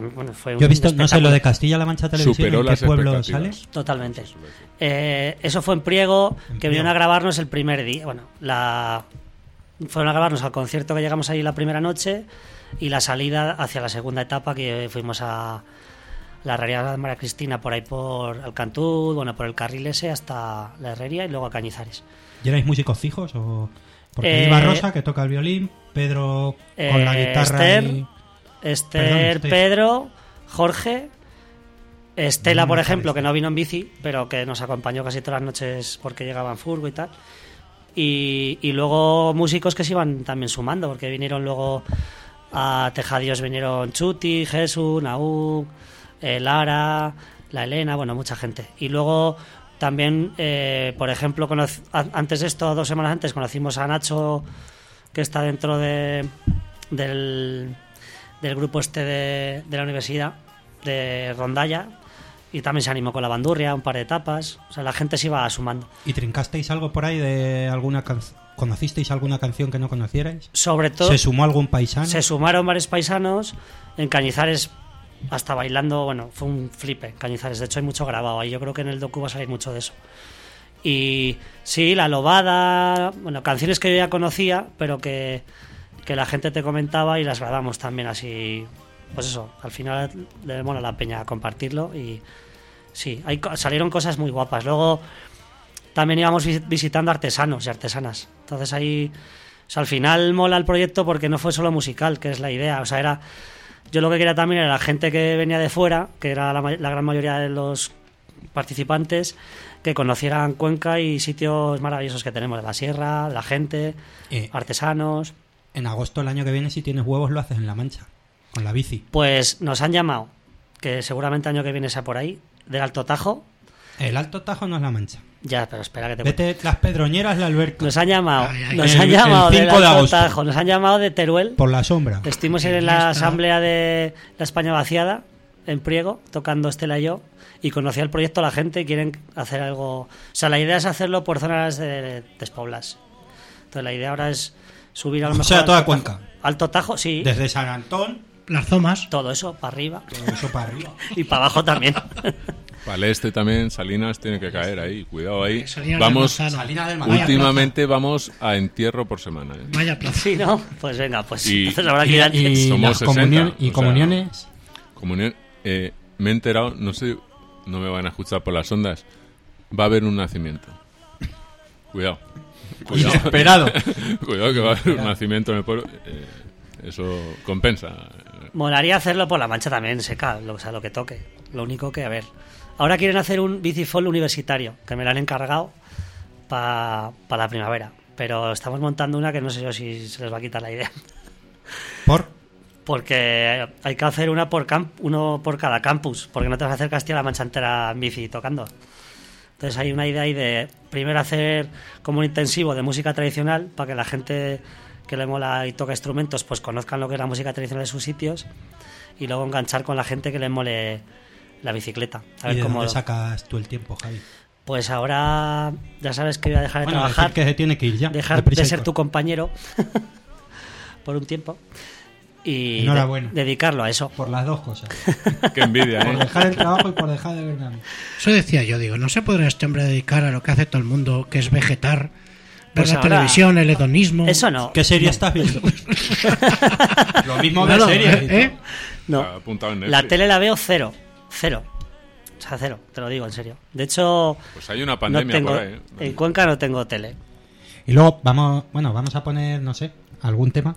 mí, bueno, fue un Yo he visto, no sé, lo de Castilla-La Mancha Televisión, Superó ¿en qué las pueblo sale? Totalmente. Eh, eso fue en Priego, que vinieron a grabarnos el primer día. Bueno, la. Fueron a grabarnos al concierto que llegamos ahí la primera noche y la salida hacia la segunda etapa que fuimos a la herrería de María Cristina por ahí por Alcantud, bueno, por el carril ese hasta la herrería y luego a Cañizares. ¿Y erais músicos fijos? o Porque Eh, iba Rosa, que toca el violín, Pedro con la Eh, guitarra Esther, y... Esther, Perdón. Pedro, Jorge, Estela, No por ejemplo, que no vino en bici, pero que nos acompañó casi todas las noches porque llegaba en furgo y tal. Y, y luego músicos que se iban también sumando, porque vinieron luego a Tejadillos, vinieron Chuti, Jesús, Naú, eh, Lara, la Elena, bueno, mucha gente. Y luego también, eh, por ejemplo, antes de esto, dos semanas antes, conocimos a Nacho, que está dentro de, del, del grupo este de, de la universidad, de Rondalla, y también se animó con la bandurria, un par de etapas. O sea, la gente se iba sumando. ¿Y trincasteis algo por ahí de alguna canción? ¿Conocisteis alguna canción que no conocierais? Sobre todo, ¿Se sumó algún paisano? se sumaron varios paisanos en Cañizares. Hasta bailando, bueno, fue un flipe Cañizares. De hecho, hay mucho grabado ahí. Yo creo que en el docu va a salir mucho de eso. Y sí, La Lobada, bueno, canciones que yo ya conocía, pero que, que la gente te comentaba y las grabamos también así. Pues eso, al final le mola la peña compartirlo y sí, hay, salieron cosas muy guapas. Luego también íbamos vis- visitando artesanos y artesanas. Entonces ahí, o sea, al final mola el proyecto porque no fue solo musical, que es la idea. O sea, era, yo lo que quería también era la gente que venía de fuera, que era la, gran mayoría de los participantes, que conocieran Cuenca y sitios maravillosos que tenemos, de la sierra, de la gente, Eh, artesanos. en agosto el año que viene, si tienes huevos, lo haces en La Mancha, con la bici. Pues nos han llamado, que seguramente año que viene sea por ahí, del Alto Tajo. El Alto Tajo no es La Mancha. Ya, pero espera que te. Vete las Pedroñeras, la alberca, Nos han llamado, Ay, ay, nos el- han llamado del 5 de agosto. Tajo, nos han llamado de Teruel. por la sombra. Estuvimos en la está. asamblea de la España vaciada, en Priego, tocando Estela y yo, y conocía el proyecto la gente y quieren hacer algo... O sea, la idea es hacerlo por zonas de despoblas. Entonces la idea ahora es subir a lo O mejor... sea, al toda Cuenca. Alto Tajo, sí. Desde San Antón, Las zomas. Todo eso, para arriba. todo eso para arriba. [laughs] Y para abajo también. [laughs] Para el este también, Salinas tiene que caer ahí. Cuidado ahí. Salinas Vamos, del últimamente vamos a entierro por semana. ¿eh? Vaya plaza. sí, ¿no? Pues venga, pues Y- entonces habrá que Y, ir antes. y Somos las 60, comunión- y o sea, comuniones. Comunión, eh, me he enterado, no sé, no me van a escuchar por las ondas. Va a haber un nacimiento. Cuidado. Cuidado. Inesperado. [laughs] Cuidado que va a haber un nacimiento en el pueblo. Eh, eso compensa. Molaría hacerlo por la mancha también, seca, lo, o sea, lo que toque. Lo único que, a ver. Ahora quieren hacer un bicifol universitario, que me lo han encargado para la primavera. Pero estamos montando una que no sé yo si se les va a quitar la idea. [laughs] Por Porque hay que hacer una por camp uno por cada campus, porque no te vas a hacer Castilla-La Mancha entera en bici tocando. Entonces hay una idea ahí de primero hacer como un intensivo de música tradicional para que la gente que le mola y toca instrumentos pues conozcan lo que es la música tradicional de sus sitios y luego enganchar con la gente que le mole la bicicleta. A ¿Y de cómo dónde sacas tú el tiempo, Javi? Pues ahora ya sabes que voy a dejar de Bueno, trabajar, que se tiene que ir ya. dejar de ser tu compañero [laughs] por un tiempo y de- dedicarlo a eso. Por las dos cosas. [laughs] Qué envidia, por ¿eh? dejar el trabajo y por dejar de verme. Eso decía yo, digo, ¿no se podrá este hombre dedicar a lo que hace todo el mundo, que es vegetar, ver Pues la ahora- televisión, el hedonismo? Eso no. ¿Qué serie estás viendo? [laughs] Lo mismo de. ¿eh? ¿eh? No. Apuntado en La tele la veo cero. Cero. O sea, cero, te lo digo en serio. De hecho, Pues hay una no pandemia tengo, por ahí. ¿eh? en Cuenca no tengo tele. Y luego vamos, bueno, vamos a poner, no sé, algún tema.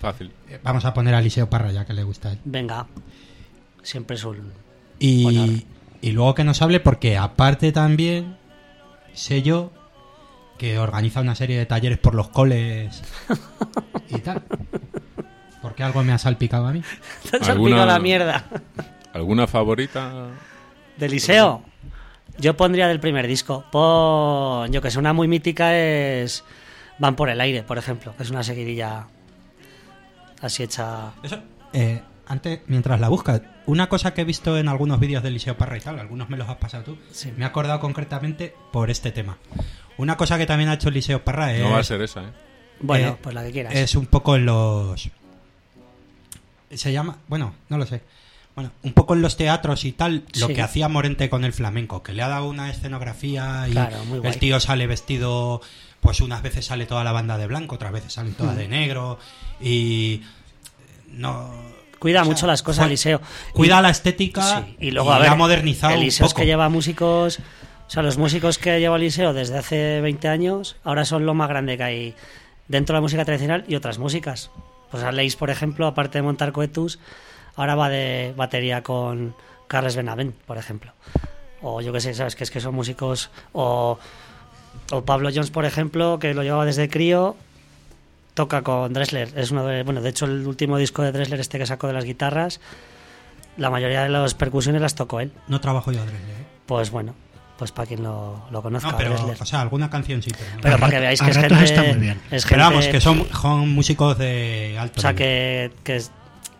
Fácil. Eh, Vamos a poner a Eliseo Parra, ya que le gusta a él. Venga, siempre es un... Y, y luego que nos hable, porque aparte también sé yo que organiza una serie de talleres por los coles y tal. Porque algo me ha salpicado a mí. Te ¿Alguna- salpicado la mierda. ¿Alguna favorita? ¿De Liceo? Yo pondría del primer disco. Pon, yo que sé, una muy mítica es Van por el aire, por ejemplo, que es una seguidilla así hecha... Eso, eh, antes, mientras la buscas, una cosa que he visto en algunos vídeos de Eliseo Parra y tal, algunos me los has pasado tú, Sí. me he acordado concretamente por este tema. Una cosa que también ha hecho Eliseo Parra es, No va a ser esa, ¿eh? Bueno, Eh, pues la que quieras. es un poco en los... Se llama... Bueno, no lo sé. Bueno, un poco en los teatros y tal, lo Sí. que hacía Morente con el flamenco, que le ha dado una escenografía y Claro, muy guay. el tío sale vestido, pues unas veces sale toda la banda de blanco, otras veces salen todas de negro y no Cuida o sea, mucho las cosas, Eliseo. Cuida Y- la estética Sí, y luego, a ver, ha modernizado un Eliseo es poco. que lleva músicos... O sea, los músicos que lleva Eliseo desde hace 20 años, ahora son lo más grande que hay dentro de la música tradicional y otras músicas. Pues Aleix, por ejemplo, aparte de montar coetus, ahora va de batería con Carles Benavent, por ejemplo. O yo qué sé, ¿sabes? Que es que son músicos... O, o Pablo Jones, por ejemplo, que lo llevaba desde crío, toca con Dressler. Es uno de, bueno, de hecho, el último disco de Dressler, este que sacó de las guitarras, la mayoría de las percusiones las tocó él. No trabajo yo Dresler, ¿eh? Pues bueno, pues para quien lo, lo conozca. No, pero, o sea, alguna canción sí, pero. Pero para que veáis que es gente, está muy bien. es Pero vamos, gente- que son, son músicos de alto O sea, nivel. que, que es,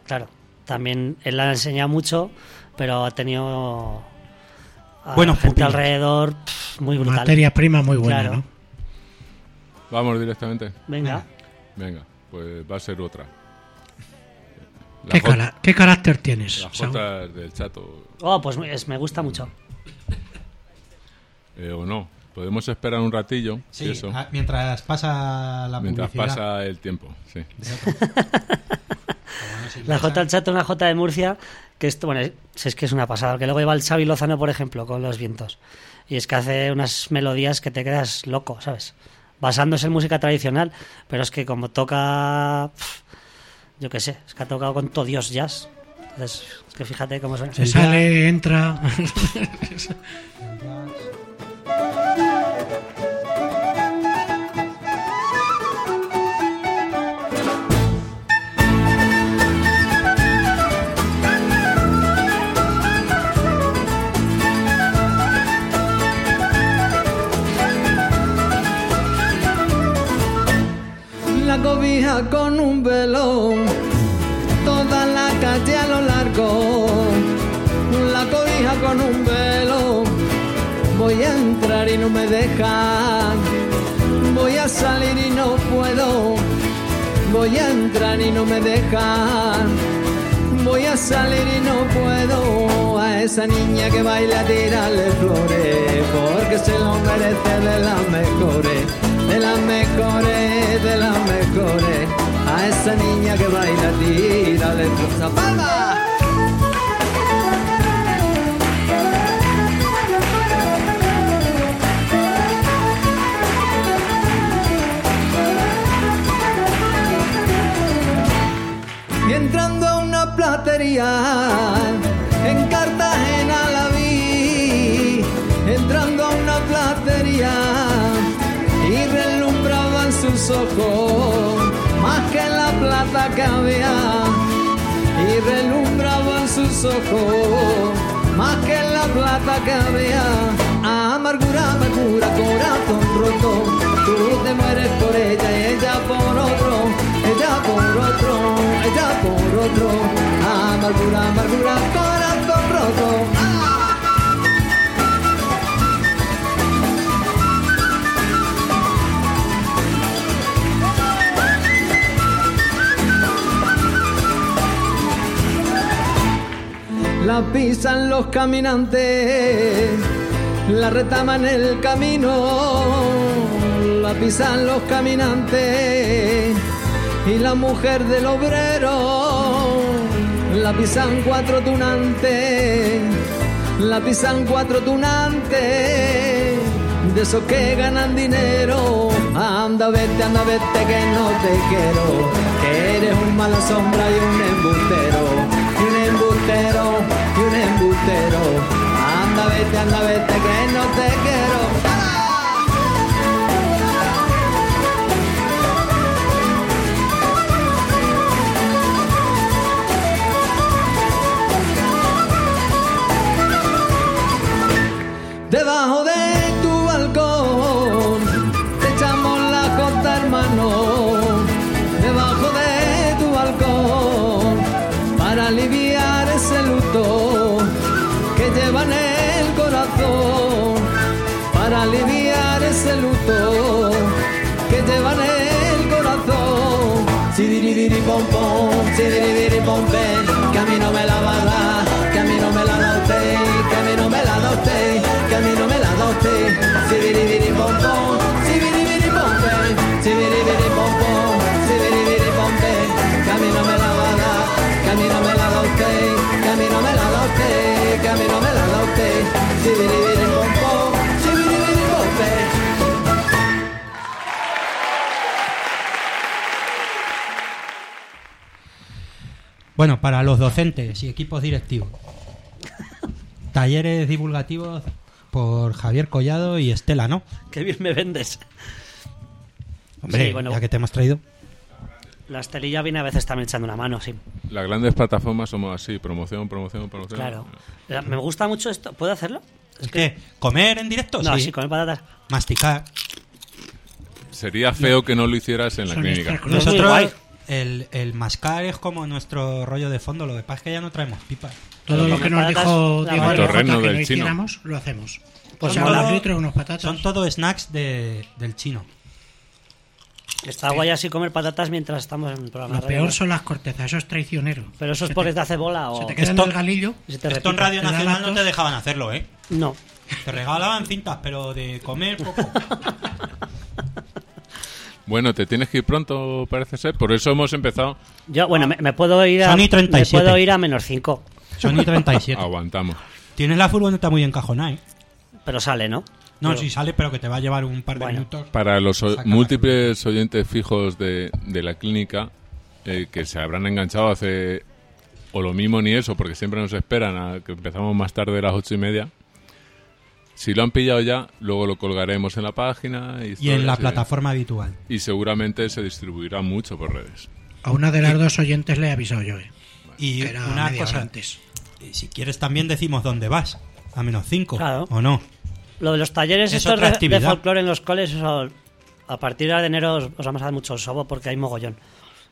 claro, también él la ha enseñado mucho, pero ha tenido a Buenos gente pupilos. alrededor pff, muy brutal. Materia prima muy buena, Claro. ¿no? Vamos directamente. Venga, Venga, pues va a ser otra. ¿Qué, J- cara- ¿Qué carácter tienes? Las jotas del chato, oh, pues es- me gusta mucho. Eh, o no. Podemos esperar un ratillo, Sí, eso, ah, mientras pasa la mientras publicidad. pasa el tiempo. Sí. [laughs] La J del Chato, una J de Murcia, que esto, bueno, es, es que es una pasada, que luego lleva el Xavi Lozano, por ejemplo, con los vientos. Y es que hace unas melodías que te quedas loco, ¿sabes? Basándose en música tradicional, pero es que como toca, pf, yo qué sé, es que ha tocado con todo Dios jazz. Entonces, es que fíjate cómo suena. Se sale, entra. [laughs] [laughs] con un velo, toda la calle a lo largo, la cobija con un velo, voy a entrar y no me dejan, voy a salir y no puedo, voy a entrar y no me dejan, voy a salir y no puedo, a esa niña que baila tirarle flores, porque se lo merece de las mejores de las mejores, de las mejores. A esa niña que baila, tírale esa palma. Y entrando a una platería, ojos más que la plata que había y relumbraban sus ojos más que la plata que había. Amargura amargura corazón roto tú te mueres por ella y ella por otro ella por otro ella por otro. Amargura amargura corazón roto la pisan los caminantes, la retaman el camino, la pisan los caminantes y la mujer del obrero, la pisan cuatro tunantes, la pisan cuatro tunantes, de esos que ganan dinero. Anda, vete, anda, vete, que no te quiero, que eres un mala sombra y un embustero, y un embustero, un embustero. Anda, vete, anda, vete, que no te quiero. Bueno, para los docentes y equipos directivos. [laughs] Talleres divulgativos por Javier Collado y Estela, ¿no? Qué bien me vendes. Hombre, Sí, bueno. ya que te hemos traído. La estelilla viene a veces también echando una mano, sí. Las grandes plataformas somos así, promoción, promoción, promoción. Claro. Me gusta mucho esto. ¿Puedo hacerlo? Es que comer en directo, No, sí. el patatas. Masticar. Sería feo que no lo hicieras en la Son clínica. Nosotros. El, el mascar es como nuestro rollo de fondo. Lo que pasa es que ya no traemos pipas. Todo lo que nos patatas, dijo Diego que no chino. hiciéramos, lo hacemos. Pues son unos todo- litros, unos patatas. Son todo snacks de, del chino. Está guay así comer patatas mientras estamos en el programa. Lo peor son las cortezas, eso es traicionero. Pero eso es Se porque te- te hace bola Se o... te queda en el galillo. se te Esto en. Radio Nacional no te dejaban hacerlo, ¿eh? No. Te regalaban cintas, pero de comer poco. [laughs] Bueno, te tienes que ir pronto, parece ser. Por eso hemos empezado. Yo, bueno, me, me puedo ir a... Sony Me 37. puedo ir a menos 5. Sony 37. [laughs] Aguantamos. Tienes la furgoneta muy encajonada, ¿eh? Pero sale, ¿no? No, Pero- si sale, pero que te va a llevar un par de Bueno. minutos. Para los o- múltiples oyentes fijos de, de la clínica eh, que se habrán enganchado hace o lo mismo ni eso, porque siempre nos esperan a que empezamos más tarde a las ocho y media. Si lo han pillado ya, luego lo colgaremos en la página y, Y en la plataforma habitual. Y seguramente se distribuirá mucho por redes. A una de las dos oyentes le he avisado yo, eh. Y era una cosa, antes. y si quieres también decimos dónde vas. A menos 5. Claro. ¿O no? Lo de los talleres Es estos de, de folclore en los coles, eso, a partir de enero os, os vamos a dar mucho sobo porque hay mogollón.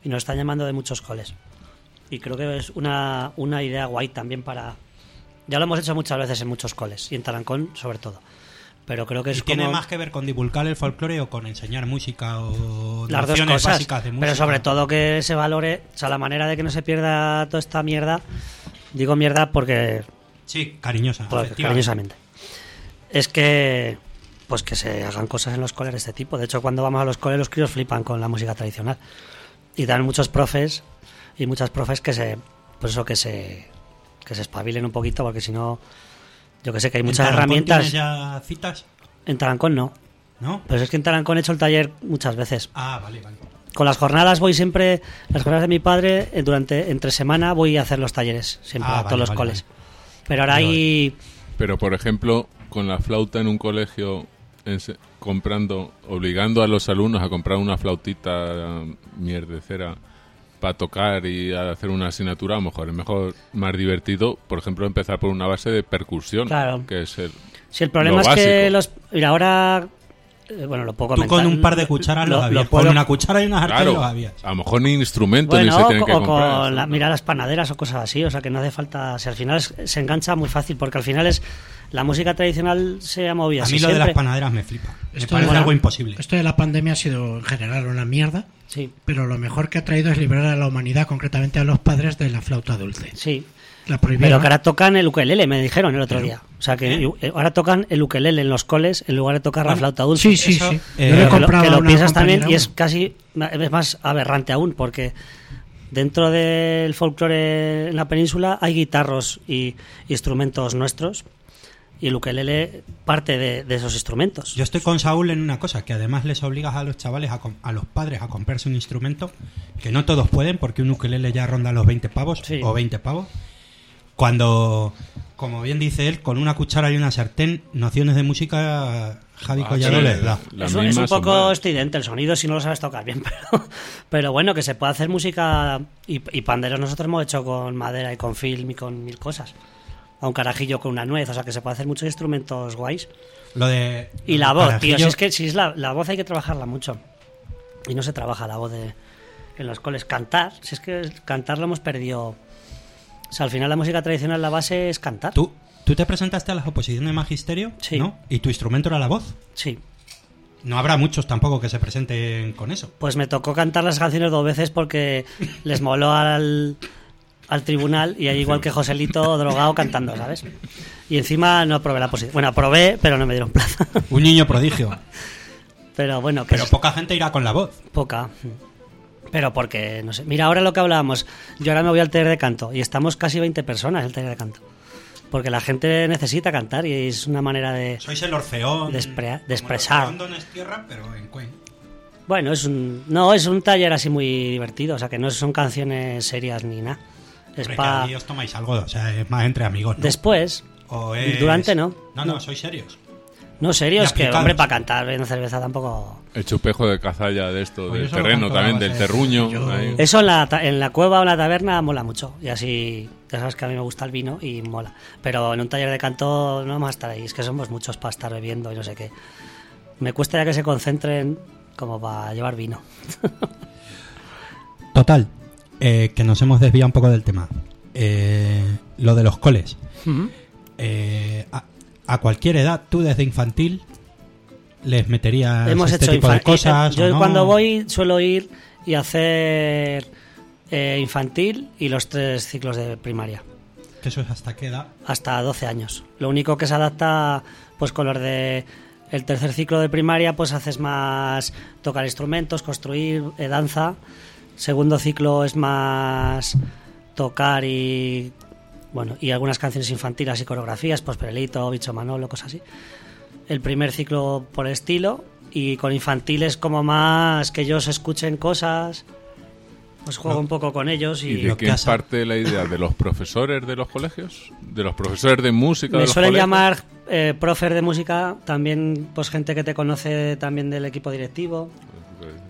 Y nos están llamando de muchos coles. Y creo que es una, una idea guay también para... Ya lo hemos hecho muchas veces en muchos coles, y en Tarancón sobre todo. Pero creo que ¿Y es tiene como más que ver con divulgar el folclore o con enseñar música o las dos cosas. básicas de música? Pero sobre todo que se valore, o sea, la manera de que no se pierda toda esta mierda. Digo mierda porque Sí, cariñosa. Cariñosamente. Es que pues que se hagan cosas en los coles de este tipo. De hecho, cuando vamos a los coles los críos flipan con la música tradicional. Y dan muchos profes y muchas profes que se pues eso que se que se espabilen un poquito porque si no yo que sé que hay ¿En muchas Tarancón herramientas. ¿Tienes ya citas? En Tarancón no. ¿No? Pero es que en Tarancón he hecho el taller muchas veces. Ah, vale, vale. Con las jornadas voy siempre, las jornadas de mi padre, eh, durante entre semana voy a hacer los talleres, siempre Ah, a vale, todos los vale, coles. vale. Pero ahora Vale, hay Pero, por ejemplo, con la flauta en un colegio, comprando, obligando a los alumnos a comprar una flautita mierdecera para tocar y hacer una asignatura, a lo mejor es mejor, más divertido, por ejemplo, empezar por una base de percusión, Claro. que es el... Si el problema Lo es que los. Mira, ahora. eh, bueno, lo puedo Tú con un par de cucharas Lo- lo, lo habías. puedo- Con una cuchara y una jarra Claro, lo habías. a lo mejor ni instrumento ni Bueno, se o, tienen que o comprar. con la- ¿no? mira las panaderas o cosas así. O sea, que no hace falta. Si al final es- se engancha muy fácil, porque al final es. La música tradicional se ha movido A así mí lo de las panaderas me flipa. Me Esto parece de la- algo imposible. Esto de la pandemia ha sido en general una mierda, Sí, pero lo mejor que ha traído es liberar a la humanidad, concretamente a los padres, de la flauta dulce. sí. La prohibieron. Pero que ahora tocan el ukelele, me dijeron el otro día. O sea, que eh, ahora tocan el ukelele en los coles en lugar de tocar la flauta dulce. Sí, sí, Eso, sí. eh, que lo, que piensas también y es casi es más aberrante aún porque dentro del folclore en la península hay guitarros y instrumentos nuestros y el ukelele parte de, de esos instrumentos. Yo estoy con Saúl en una cosa, que además les obligas a los chavales, a, a los padres, a comprarse un instrumento, que no todos pueden, porque un ukelele ya ronda los 20 pavos Sí. o 20 pavos. Cuando, como bien dice él, con una cuchara y una sartén, nociones de música, Javi Ah, Collado sí, les da. es, un- es poco estridente el sonido si no lo sabes tocar bien, [laughs] pero, pero bueno, que se puede hacer música y, y panderos nosotros hemos hecho con madera y con film y con mil cosas. A un carajillo con una nuez, o sea que se puede hacer muchos instrumentos guays. Lo de. Y la voz, tío, si es que si es la, la voz hay que trabajarla mucho. Y no se trabaja la voz de, en los coles. Cantar, si es que cantar lo hemos perdido. O sea, al final la música tradicional, la base es cantar. ¿Tú, tú te presentaste a las oposiciones de magisterio, Sí. ¿no? Y tu instrumento era la voz. Sí. No habrá muchos tampoco que se presenten con eso. Pues me tocó cantar las canciones dos veces porque les moló al, al tribunal y ahí igual que Joselito drogado cantando, ¿sabes? Y encima no aprobé la posición. Bueno, aprobé, pero no me dieron plaza. Un niño prodigio. Pero bueno, que Pero es poca gente irá con la voz. poca. Pero porque, no sé. Mira, ahora lo que hablábamos. Yo ahora me voy al taller de canto y estamos casi 20 personas en el taller de canto. Porque la gente necesita cantar y es una manera de... Sois el Orfeón. De el expresar. Es tierra, pero en Cuen. Bueno, es un... No, es un taller así muy divertido. O sea, que no son canciones serias ni nada. Es Hombre, que os tomáis algo, o sea, es más entre amigos, ¿no? Después, O es- durante no. No, no, sois serios. No, serio, es que, hombre, para cantar bebiendo cerveza tampoco. El chupejo de cazalla de esto, Pues del terreno también, del terruño. Yo- ahí. Eso en la, en la cueva o en la taberna mola mucho. Y así, ya sabes que a mí me gusta el vino y mola. Pero en un taller de canto no vamos a estar ahí. Es que somos muchos para estar bebiendo y no sé qué. Me cuesta ya que se concentren como para llevar vino. [laughs] Total, eh, que nos hemos desviado un poco del tema. Eh, lo de los coles. Eh, a, a cualquier edad, tú desde infantil, les meterías Hemos este hecho tipo de infa- cosas. Yo no? cuando voy suelo ir y hacer eh, infantil y los tres ciclos de primaria. Que eso es hasta qué edad. hasta 12 años. Lo único que se adapta, pues con los de el tercer ciclo de primaria, pues haces más tocar instrumentos, construir, eh, danza. Segundo ciclo es más tocar y bueno y algunas canciones infantiles y coreografías, pues Perelito, Bicho Manolo, cosas así. El primer ciclo por estilo y con infantiles como más que ellos escuchen cosas. Pues juego un poco con ellos ¿Y y, de has- parte la idea? ¿De los profesores de los colegios? ¿De los profesores de música de Me los suelen colegios? llamar eh, profer de música, también pues gente que te conoce también del equipo directivo.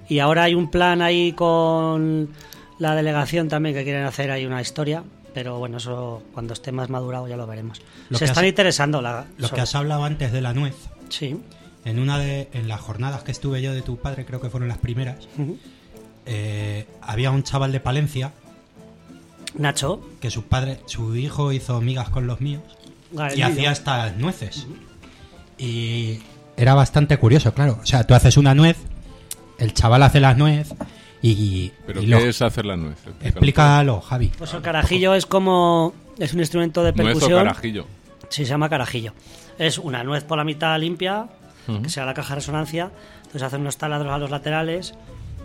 Y ahora hay un plan ahí con la delegación también que quieren hacer ahí una historia, pero bueno, eso cuando esté más madurado ya lo veremos. Lo Se están has- interesando la Lo sobre- que has hablado antes de la nuez. Sí. En una de en las jornadas que estuve yo de tu padre, creo que fueron las primeras, eh, había un chaval de Palencia Nacho, que su padre, su hijo hizo migas con los míos y hacía estas nueces. Y era bastante curioso, claro. O sea, tú haces una nuez, el chaval hace la nuez y, ¿Pero y qué lo- es hacer la nuez? Explícalo. explícalo, Javi. pues el carajillo es como es un instrumento de Nuez o percusión. carajillo. Sí, se llama carajillo. Es una nuez por la mitad limpia, que sea la caja de resonancia. Entonces hacen unos taladros a los laterales,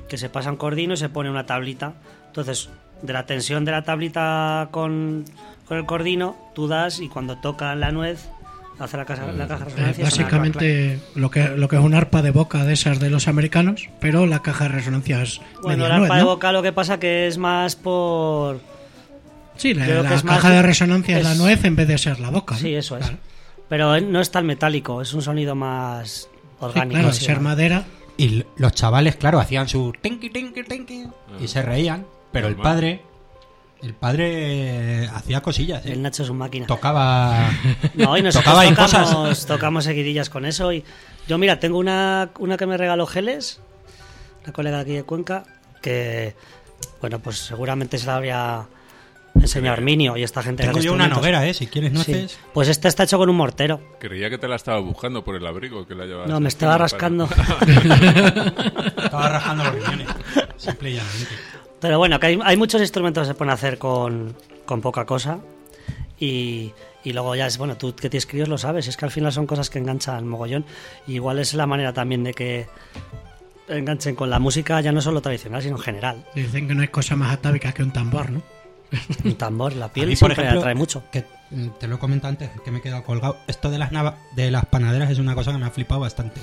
que se pasan cordino y se pone una tablita. Entonces, de la tensión de la tablita con, con el cordino, tú das y cuando toca la nuez, hace la, caja, la caja de Eh, resonancia. básicamente lo que, lo que es un arpa de boca de esas de los americanos, pero la caja de resonancia es. Bueno, el arpa de boca lo que pasa que es más por... Sí, la, es más- caja de resonancia es, la nuez en vez de ser la boca. ¿no? Sí, eso es. Claro. Pero no es tan metálico, es un sonido más Sí, orgánico. claro, así, ser ¿no? madera. Y los chavales, claro, hacían su tinky tinky tinky y se reían, pero el padre el padre eh, hacía cosillas, ¿eh? El Nacho es un máquina. tocaba [laughs] No, y nosotros tocaba tocamos, cosas. [laughs] tocamos seguidillas con eso. Y yo, mira, tengo una, una que me regaló Geles, la colega de aquí de Cuenca, que, bueno, pues seguramente se la habría enseñado Arminio y esta gente que Tengo hace yo una noguera, ¿eh? Si quieres Sí. nueces. Pues esta está hecho con un mortero. Creía que te la estaba buscando por el abrigo que la llevabas. No, me [laughs] estaba rascando. Estaba rajando los riñones. Simple y llanamente. Pero bueno, que hay, hay muchos instrumentos que se pueden hacer con, con poca cosa. y, y luego ya es, bueno, tú que tienes críos lo sabes, es que al final son cosas que enganchan mogollón. Y igual es la manera también de que enganchen con la música ya no solo tradicional, sino en general. Dicen que no hay cosa más atávica que un tambor, ¿no? Un tambor, la piel mí, por siempre ejemplo, atrae mucho. que mm, te lo he comentado antes, que me he quedado colgado. Esto de las nava- de las panaderas es una cosa que me ha flipado bastante.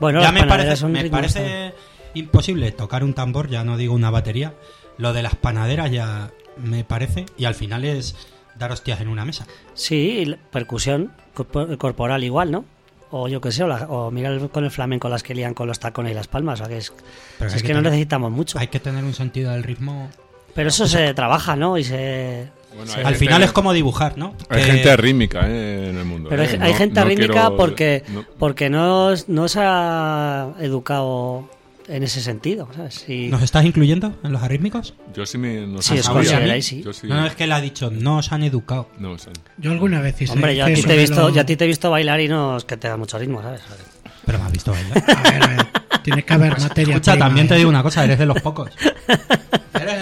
Bueno, ya las me panaderas parece, son me parece imposible tocar un tambor, ya no digo una batería. Lo de las panaderas ya me parece, y al final es dar hostias en una mesa. Sí, y percusión corpo- corporal igual, ¿no? O yo qué sé, o, la- o mirar el- con el flamenco las que lían con los tacones y las palmas. O sea, que es, Pero si hay es que que, no tener- necesitamos mucho. Hay que tener un sentido del ritmo. Pero eso se trabaja, ¿no? Y se... Bueno, Al gente- final es como dibujar, ¿no? Hay Que- gente rítmica eh, en el mundo. Pero hay, eh. hay No- gente no rítmica quiero- porque, no- porque no, no se ha educado en ese sentido. ¿Nos estás incluyendo en los arrítmicos? yo sí me. No Sí, os sabía. consideráis, sí. Yo sí. No, es que él ha dicho, no os han educado. No sé. Yo alguna vez hice Hombre, yo a, ti te he visto, lo- yo a ti te he visto bailar y no es que te da mucho ritmo, ¿sabes? Pero me has visto bailar. A ver, a ver, tiene que haber materia Escucha, prima, también te ¿eh? digo una cosa, eres de los pocos. [laughs] Eres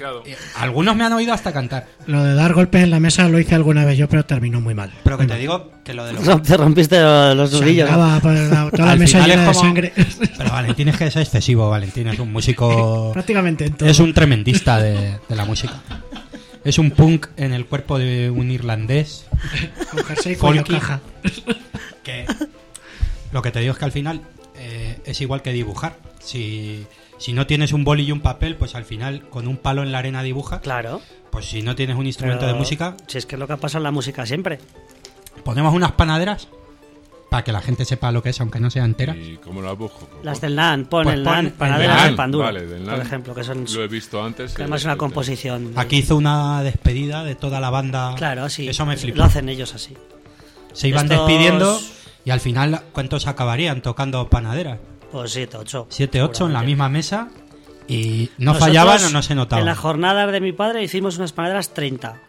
Privilegiado. Algunos me han oído hasta cantar. Lo de dar golpes en la mesa lo hice alguna vez yo, pero terminó muy mal. Pero que te digo que lo de los... [laughs] Te rompiste los los nudillos. ¿no? Sangraba toda la [laughs] Al mesa final llena de como- sangre. [laughs] Pero Valentín es que es excesivo, Valentín es un músico... Prácticamente en todo. Es un tremendista de, de la música. Es un punk en el cuerpo de un irlandés Con jersey folky. caja. que lo que te digo es que al final eh, es igual que dibujar. Si, si no tienes un boli y un papel, pues al final con un palo en la arena dibujas. Claro. Pues si no tienes un instrumento Pero de música, Si es que es lo que pasa en la música siempre. ponemos unas panaderas para que la gente sepa lo que es, aunque no sea entera. ¿Y cómo las busco? Las del NAN, pon Pues el pon NAN, panaderas NAN, de pan duro, Vale, del por NAN. ejemplo, que son Lo he visto antes. que eh, además es una composición. Aquí hizo una despedida de toda la banda. Claro, sí. Eso me flipó. Lo hacen ellos así. Se iban Estos- despidiendo y al final, ¿cuántos acabarían tocando panaderas? Pues 7, 8. 7, 8 en la misma mesa y no Nosotros, fallaban o no se notaban. En las jornadas de mi padre hicimos unas panaderas 30.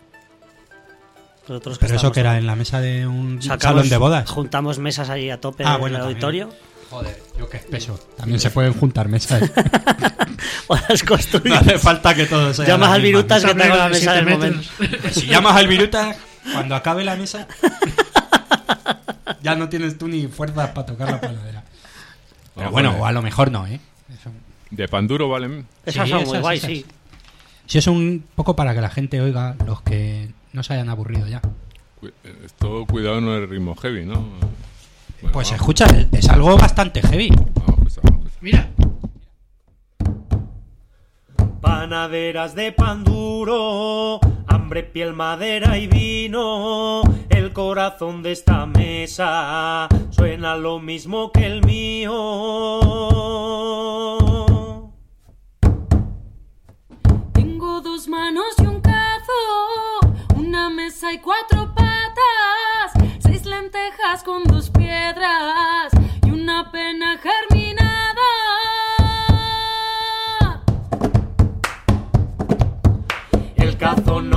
Nosotros Pero eso que era en la mesa de un sacamos- salón de bodas. Juntamos mesas ahí a tope Ah, en bueno, el también. auditorio. Joder, yo qué peso. También se pueden juntar mesas. [laughs] o las no construimos. hace falta que todo sea. Llamas la al Virutas que tengo la mesa del momento. [laughs] Si llamas al Viruta, cuando acabe la mesa, [laughs] ya no tienes tú ni fuerzas para tocar la panadera. Pero bueno, vale. o a lo mejor no, ¿eh? Eso- De pan duro, ¿vale? Esas Sí, son muy esas, esas. sí. Si es un poco para que la gente oiga los que no se hayan aburrido ya. Eh, Esto, cuidado, no es ritmo heavy, ¿no? Bueno, Pues vamos. escucha, es algo bastante heavy. Vamos, pues, vamos, pues. Mira, Panaderas de pan duro, hambre, piel, madera y vino. El corazón de esta mesa suena lo mismo que el mío. Tengo dos manos y un cazo, una mesa y cuatro patas, seis lentejas con dos piedras El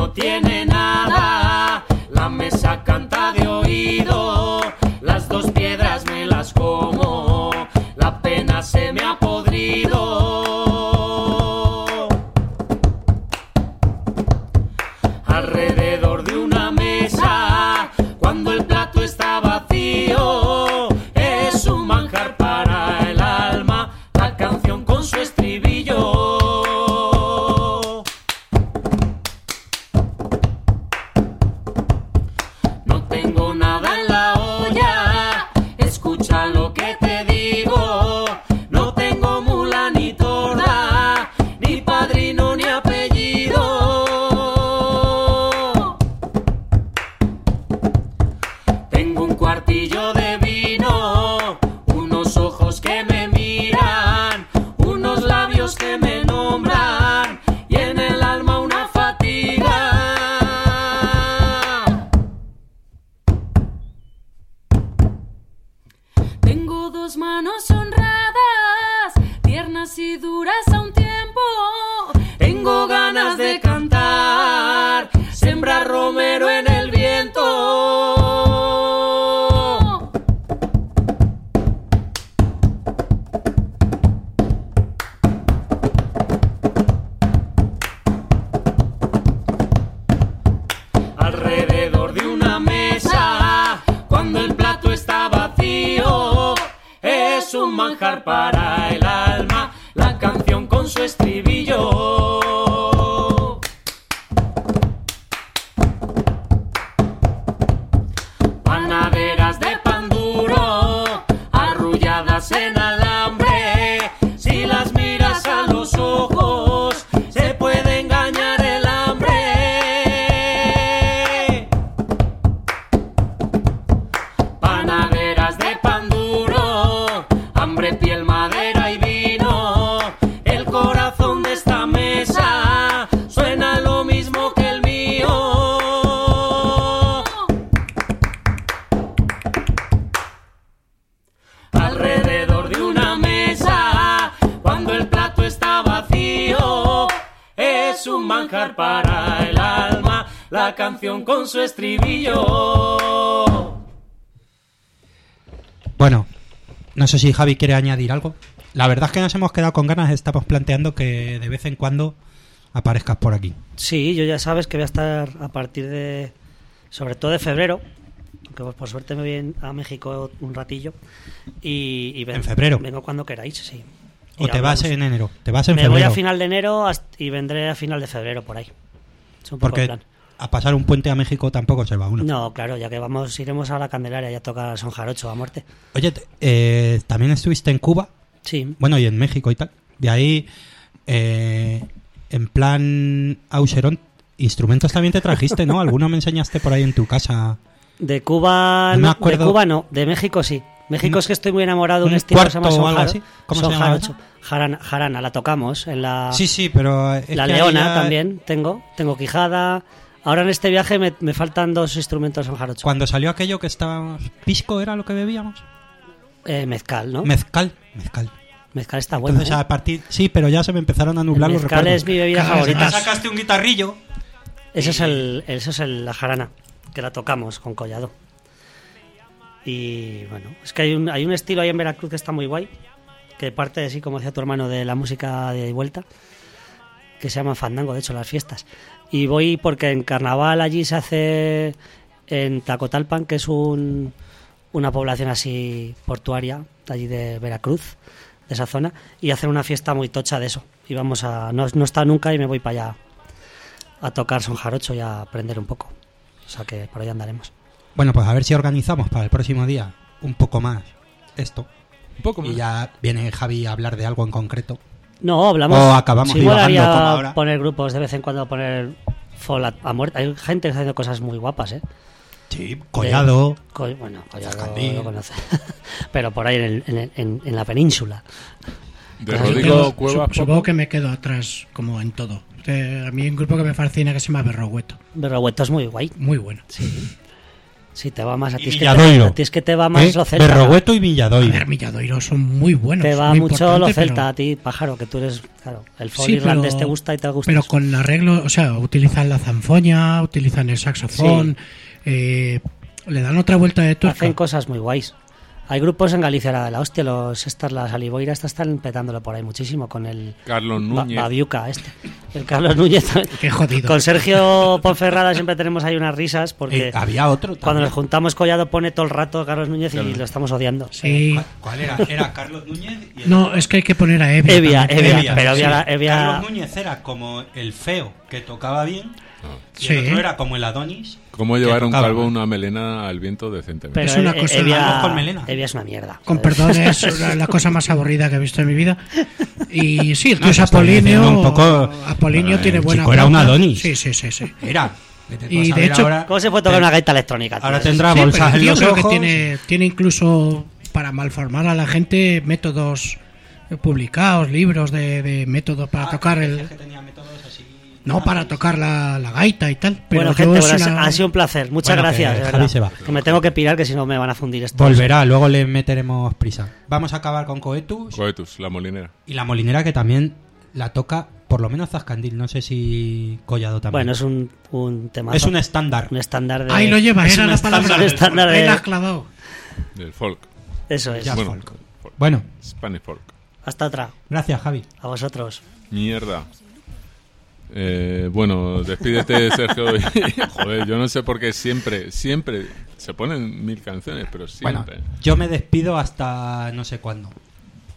manjar para el alma la canción con su estribillo Bueno, no sé si Javi quiere añadir algo. La verdad es que nos hemos quedado con ganas, estamos planteando que de vez en cuando aparezcas por aquí. Sí, yo ya sabes que voy a estar a partir de, sobre todo de febrero, que pues, por suerte me voy a México un ratillo. Y, y ven- ¿En febrero? Vengo cuando queráis, sí. O te vas en enero, te vas en Me febrero. voy a final de enero y vendré a final de febrero por ahí. Es un poco porque el plan. a pasar un puente a México tampoco se va uno. No, claro, ya que vamos, iremos a la Candelaria y a tocar Son Jarocho a muerte. Oye, eh, también estuviste en Cuba, Sí, bueno, y en México y tal. De ahí, eh, en plan Auserón, instrumentos también te trajiste, ¿no? [laughs] Alguno me enseñaste por ahí en tu casa. de Cuba No me no, acuerdo. de Cuba no, de México sí. México Un- es que estoy muy enamorado de un, estilo que se llama Son, Jaro-. ¿Cómo Son se llama Jarocho. Jarana, Jarana, la tocamos en la Sí, sí, pero... es La que leona ya- también tengo, tengo quijada. Ahora en este viaje me, me faltan dos instrumentos en jarocho. Cuando salió aquello que estábamos... ¿Pisco era lo que bebíamos? Eh, mezcal, ¿no? Mezcal. Mezcal. mezcal está bueno. Entonces, ¿eh? a partir... Sí, pero ya se me empezaron a nublar El los mezcal recuerdos. es mi bebida Cada favorita. sacaste un guitarrillo. Eso es el, eso es el- la jarana, que la tocamos con collado. Y bueno, es que hay un, hay un estilo ahí en Veracruz que está muy guay, que parte así, como decía tu hermano, de la música de vuelta, que se llama fandango, de hecho, las fiestas. Y voy porque en carnaval allí se hace en Tacotalpan, que es un, una población así portuaria, de allí de Veracruz, de esa zona, y hacen una fiesta muy tocha de eso. Y vamos a. No, no está nunca y me voy para allá a tocar son jarocho y a aprender un poco. O sea que por ahí andaremos. Bueno, pues a ver si organizamos para el próximo día un poco más esto. Un poco más. Y ya viene Javi a hablar de algo en concreto. No, hablamos. O acabamos sí, divagando como ahora. poner grupos de vez en cuando, poner folk a, a muerte. Hay gente que está haciendo cosas muy guapas, ¿eh? Sí, collado. De- co- bueno, Collado lo conoce. [laughs] Pero por ahí en, el- en el- en- en la península. De Rodrigo Cuevas. sup- supongo que me quedo atrás, como en todo. Eh, a mí hay un grupo que me fascina que se llama Berrogueto. Berrogueto es muy guay. Muy bueno. Si te va más a ti, es que Villadoiro. te, a ti es que te va más ¿Eh? lo celta. Berrogueto y A Villadoiro. ver, Milladoiro son muy buenos. Te va mucho lo celta pero- a ti, pájaro, que tú eres, claro, el folk Sí, irlandés pero- te gusta y te gusta. Pero con arreglo, o sea, utilizan la zanfoña, utilizan el saxofón, eh, le dan otra vuelta de tuerca. Hacen cosas muy guays. Hay grupos en Galicia, la, la hostia, los estas, las aliboiras estas están petándolo por ahí muchísimo con el Carlos Ba- Núñez. Babiuca este. El Carlos Núñez. [laughs] Qué jodido. Con Sergio Ponferrada siempre tenemos ahí unas risas porque Eh, había otro cuando nos juntamos Collado pone todo el rato Carlos Núñez y lo estamos odiando. Sí. ¿Cuál, cuál era? Era Carlos Núñez y el- No, es que hay que poner a Evia. Evia. Evia, pero Evia- Evia- Carlos Núñez era como el feo que tocaba bien y Sí. el otro era como el Adonis. ¿Cómo que llevar un calvo una melena al viento decentemente? Pero Es una E- cosa- Evia, con melena. Evia es una mierda. Con perdón, es la, la cosa más aburrida que he visto en mi vida. [laughs] Y sí, el tío No, es Apolinio. un poco- Apolinio Bueno, tiene buena. chico era un. Adonis. Sí, sí, sí. sí. Era. Y a de hecho- ahora- ¿Cómo se puede tocar una gaita electrónica? tío? Ahora tendrá Sí, pero bolsas el en los creo ojos. que tiene, tiene incluso para malformar a la gente métodos eh, publicados, libros de, de métodos Ah, para tocar el. No, para tocar la, la gaita y tal. Pero Bueno, gente, bueno, ha sido un placer. Muchas Bueno, gracias, que Javi se va. Que me tengo que pirar, que si no me van a fundir esto. Volverá, luego le meteremos prisa. Vamos a acabar con Coetus Coetus, la molinera. y la molinera que también la toca, por lo menos Zascandil. No sé si Collado también. Bueno, es un, un tema. es un estándar. un estándar de. Ahí lo lleva, es era un la estándar palabra. del estándar de- has clavado. Del folk. Eso es. Ya. bueno, folk. folk. Bueno, Spanish folk. Hasta otra. gracias Javi. A vosotros. Mierda. Eh, bueno, despídete, [laughs] Sergio. Joder, yo no sé por qué siempre, siempre se ponen mil canciones, pero Bueno, siempre. yo me despido hasta no sé cuándo.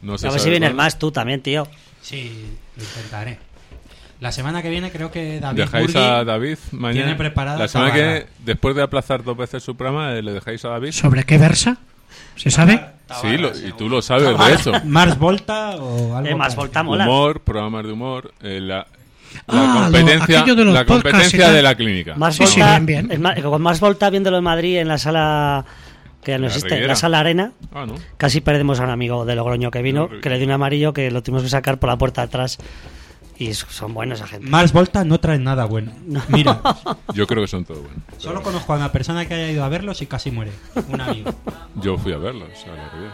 No se A ver si vienes más tú también, tío. Sí, lo intentaré. La semana que viene creo que David ¿Dejáis a David mañana? tiene preparada La semana que viene, después de aplazar dos veces su programa, eh, ¿le dejáis a David? ¿Sobre qué versa? ¿Se sabe? Sí, lo- y tú lo sabes, de hecho. Mars Volta o algo Eh, más parecido. volta mola. Humor, programas de humor, eh, la, la Ah, lo- competencia, aquello de los la competencia de la clínica. Más Sí, sí, Volta, bien, con más Volta viéndolo en Madrid en la sala que ya no La existe, Riviera. la sala Arena. Ah, ¿no? Casi perdemos a un amigo de Logroño que vino, que le dio un amarillo que lo tuvimos que sacar por la puerta de atrás. Y son buenos esa gente. Mars Volta no trae nada bueno. Mira, [laughs] Yo creo que son todos buenos. solo conozco a una persona que haya ido a verlos y casi muere. Un amigo. Yo fui a verlos a la Riviera.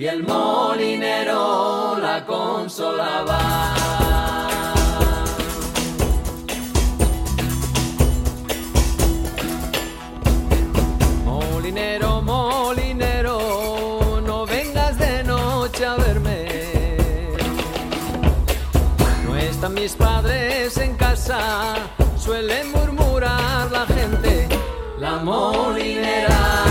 Y el molinero la consolaba. Molinero, molinero, no vengas de noche a verme. No están mis padres en casa, suelen murmurar la gente. La molinera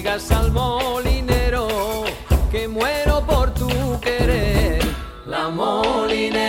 digas al molinero que muero por tu querer. La molinera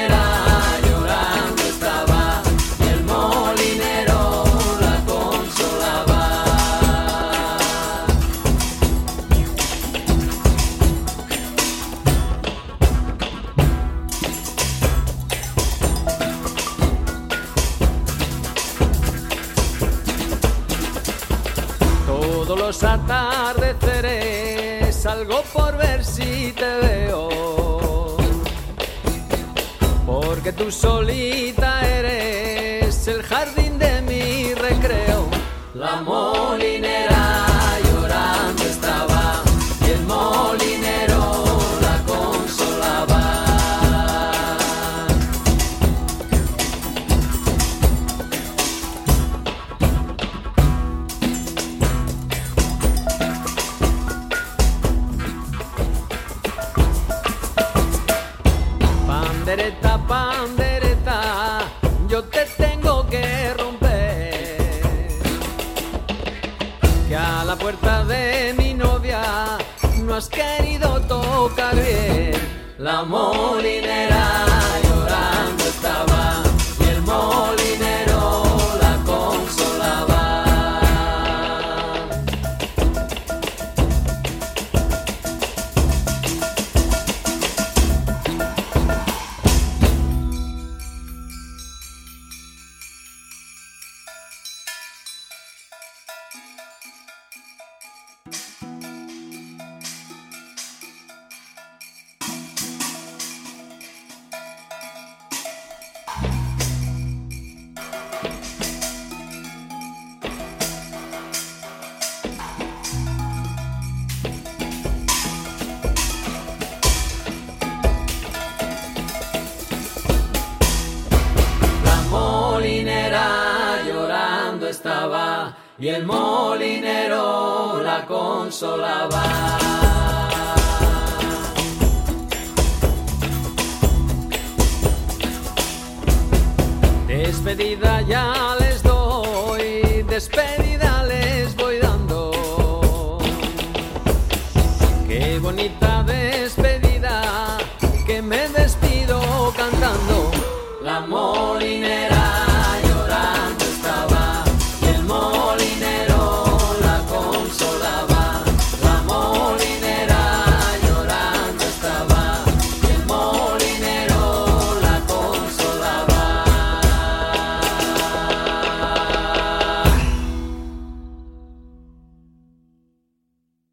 atardeceres salgo por ver si te veo. Porque tú solita eres el jardín de mi recreo. La molinera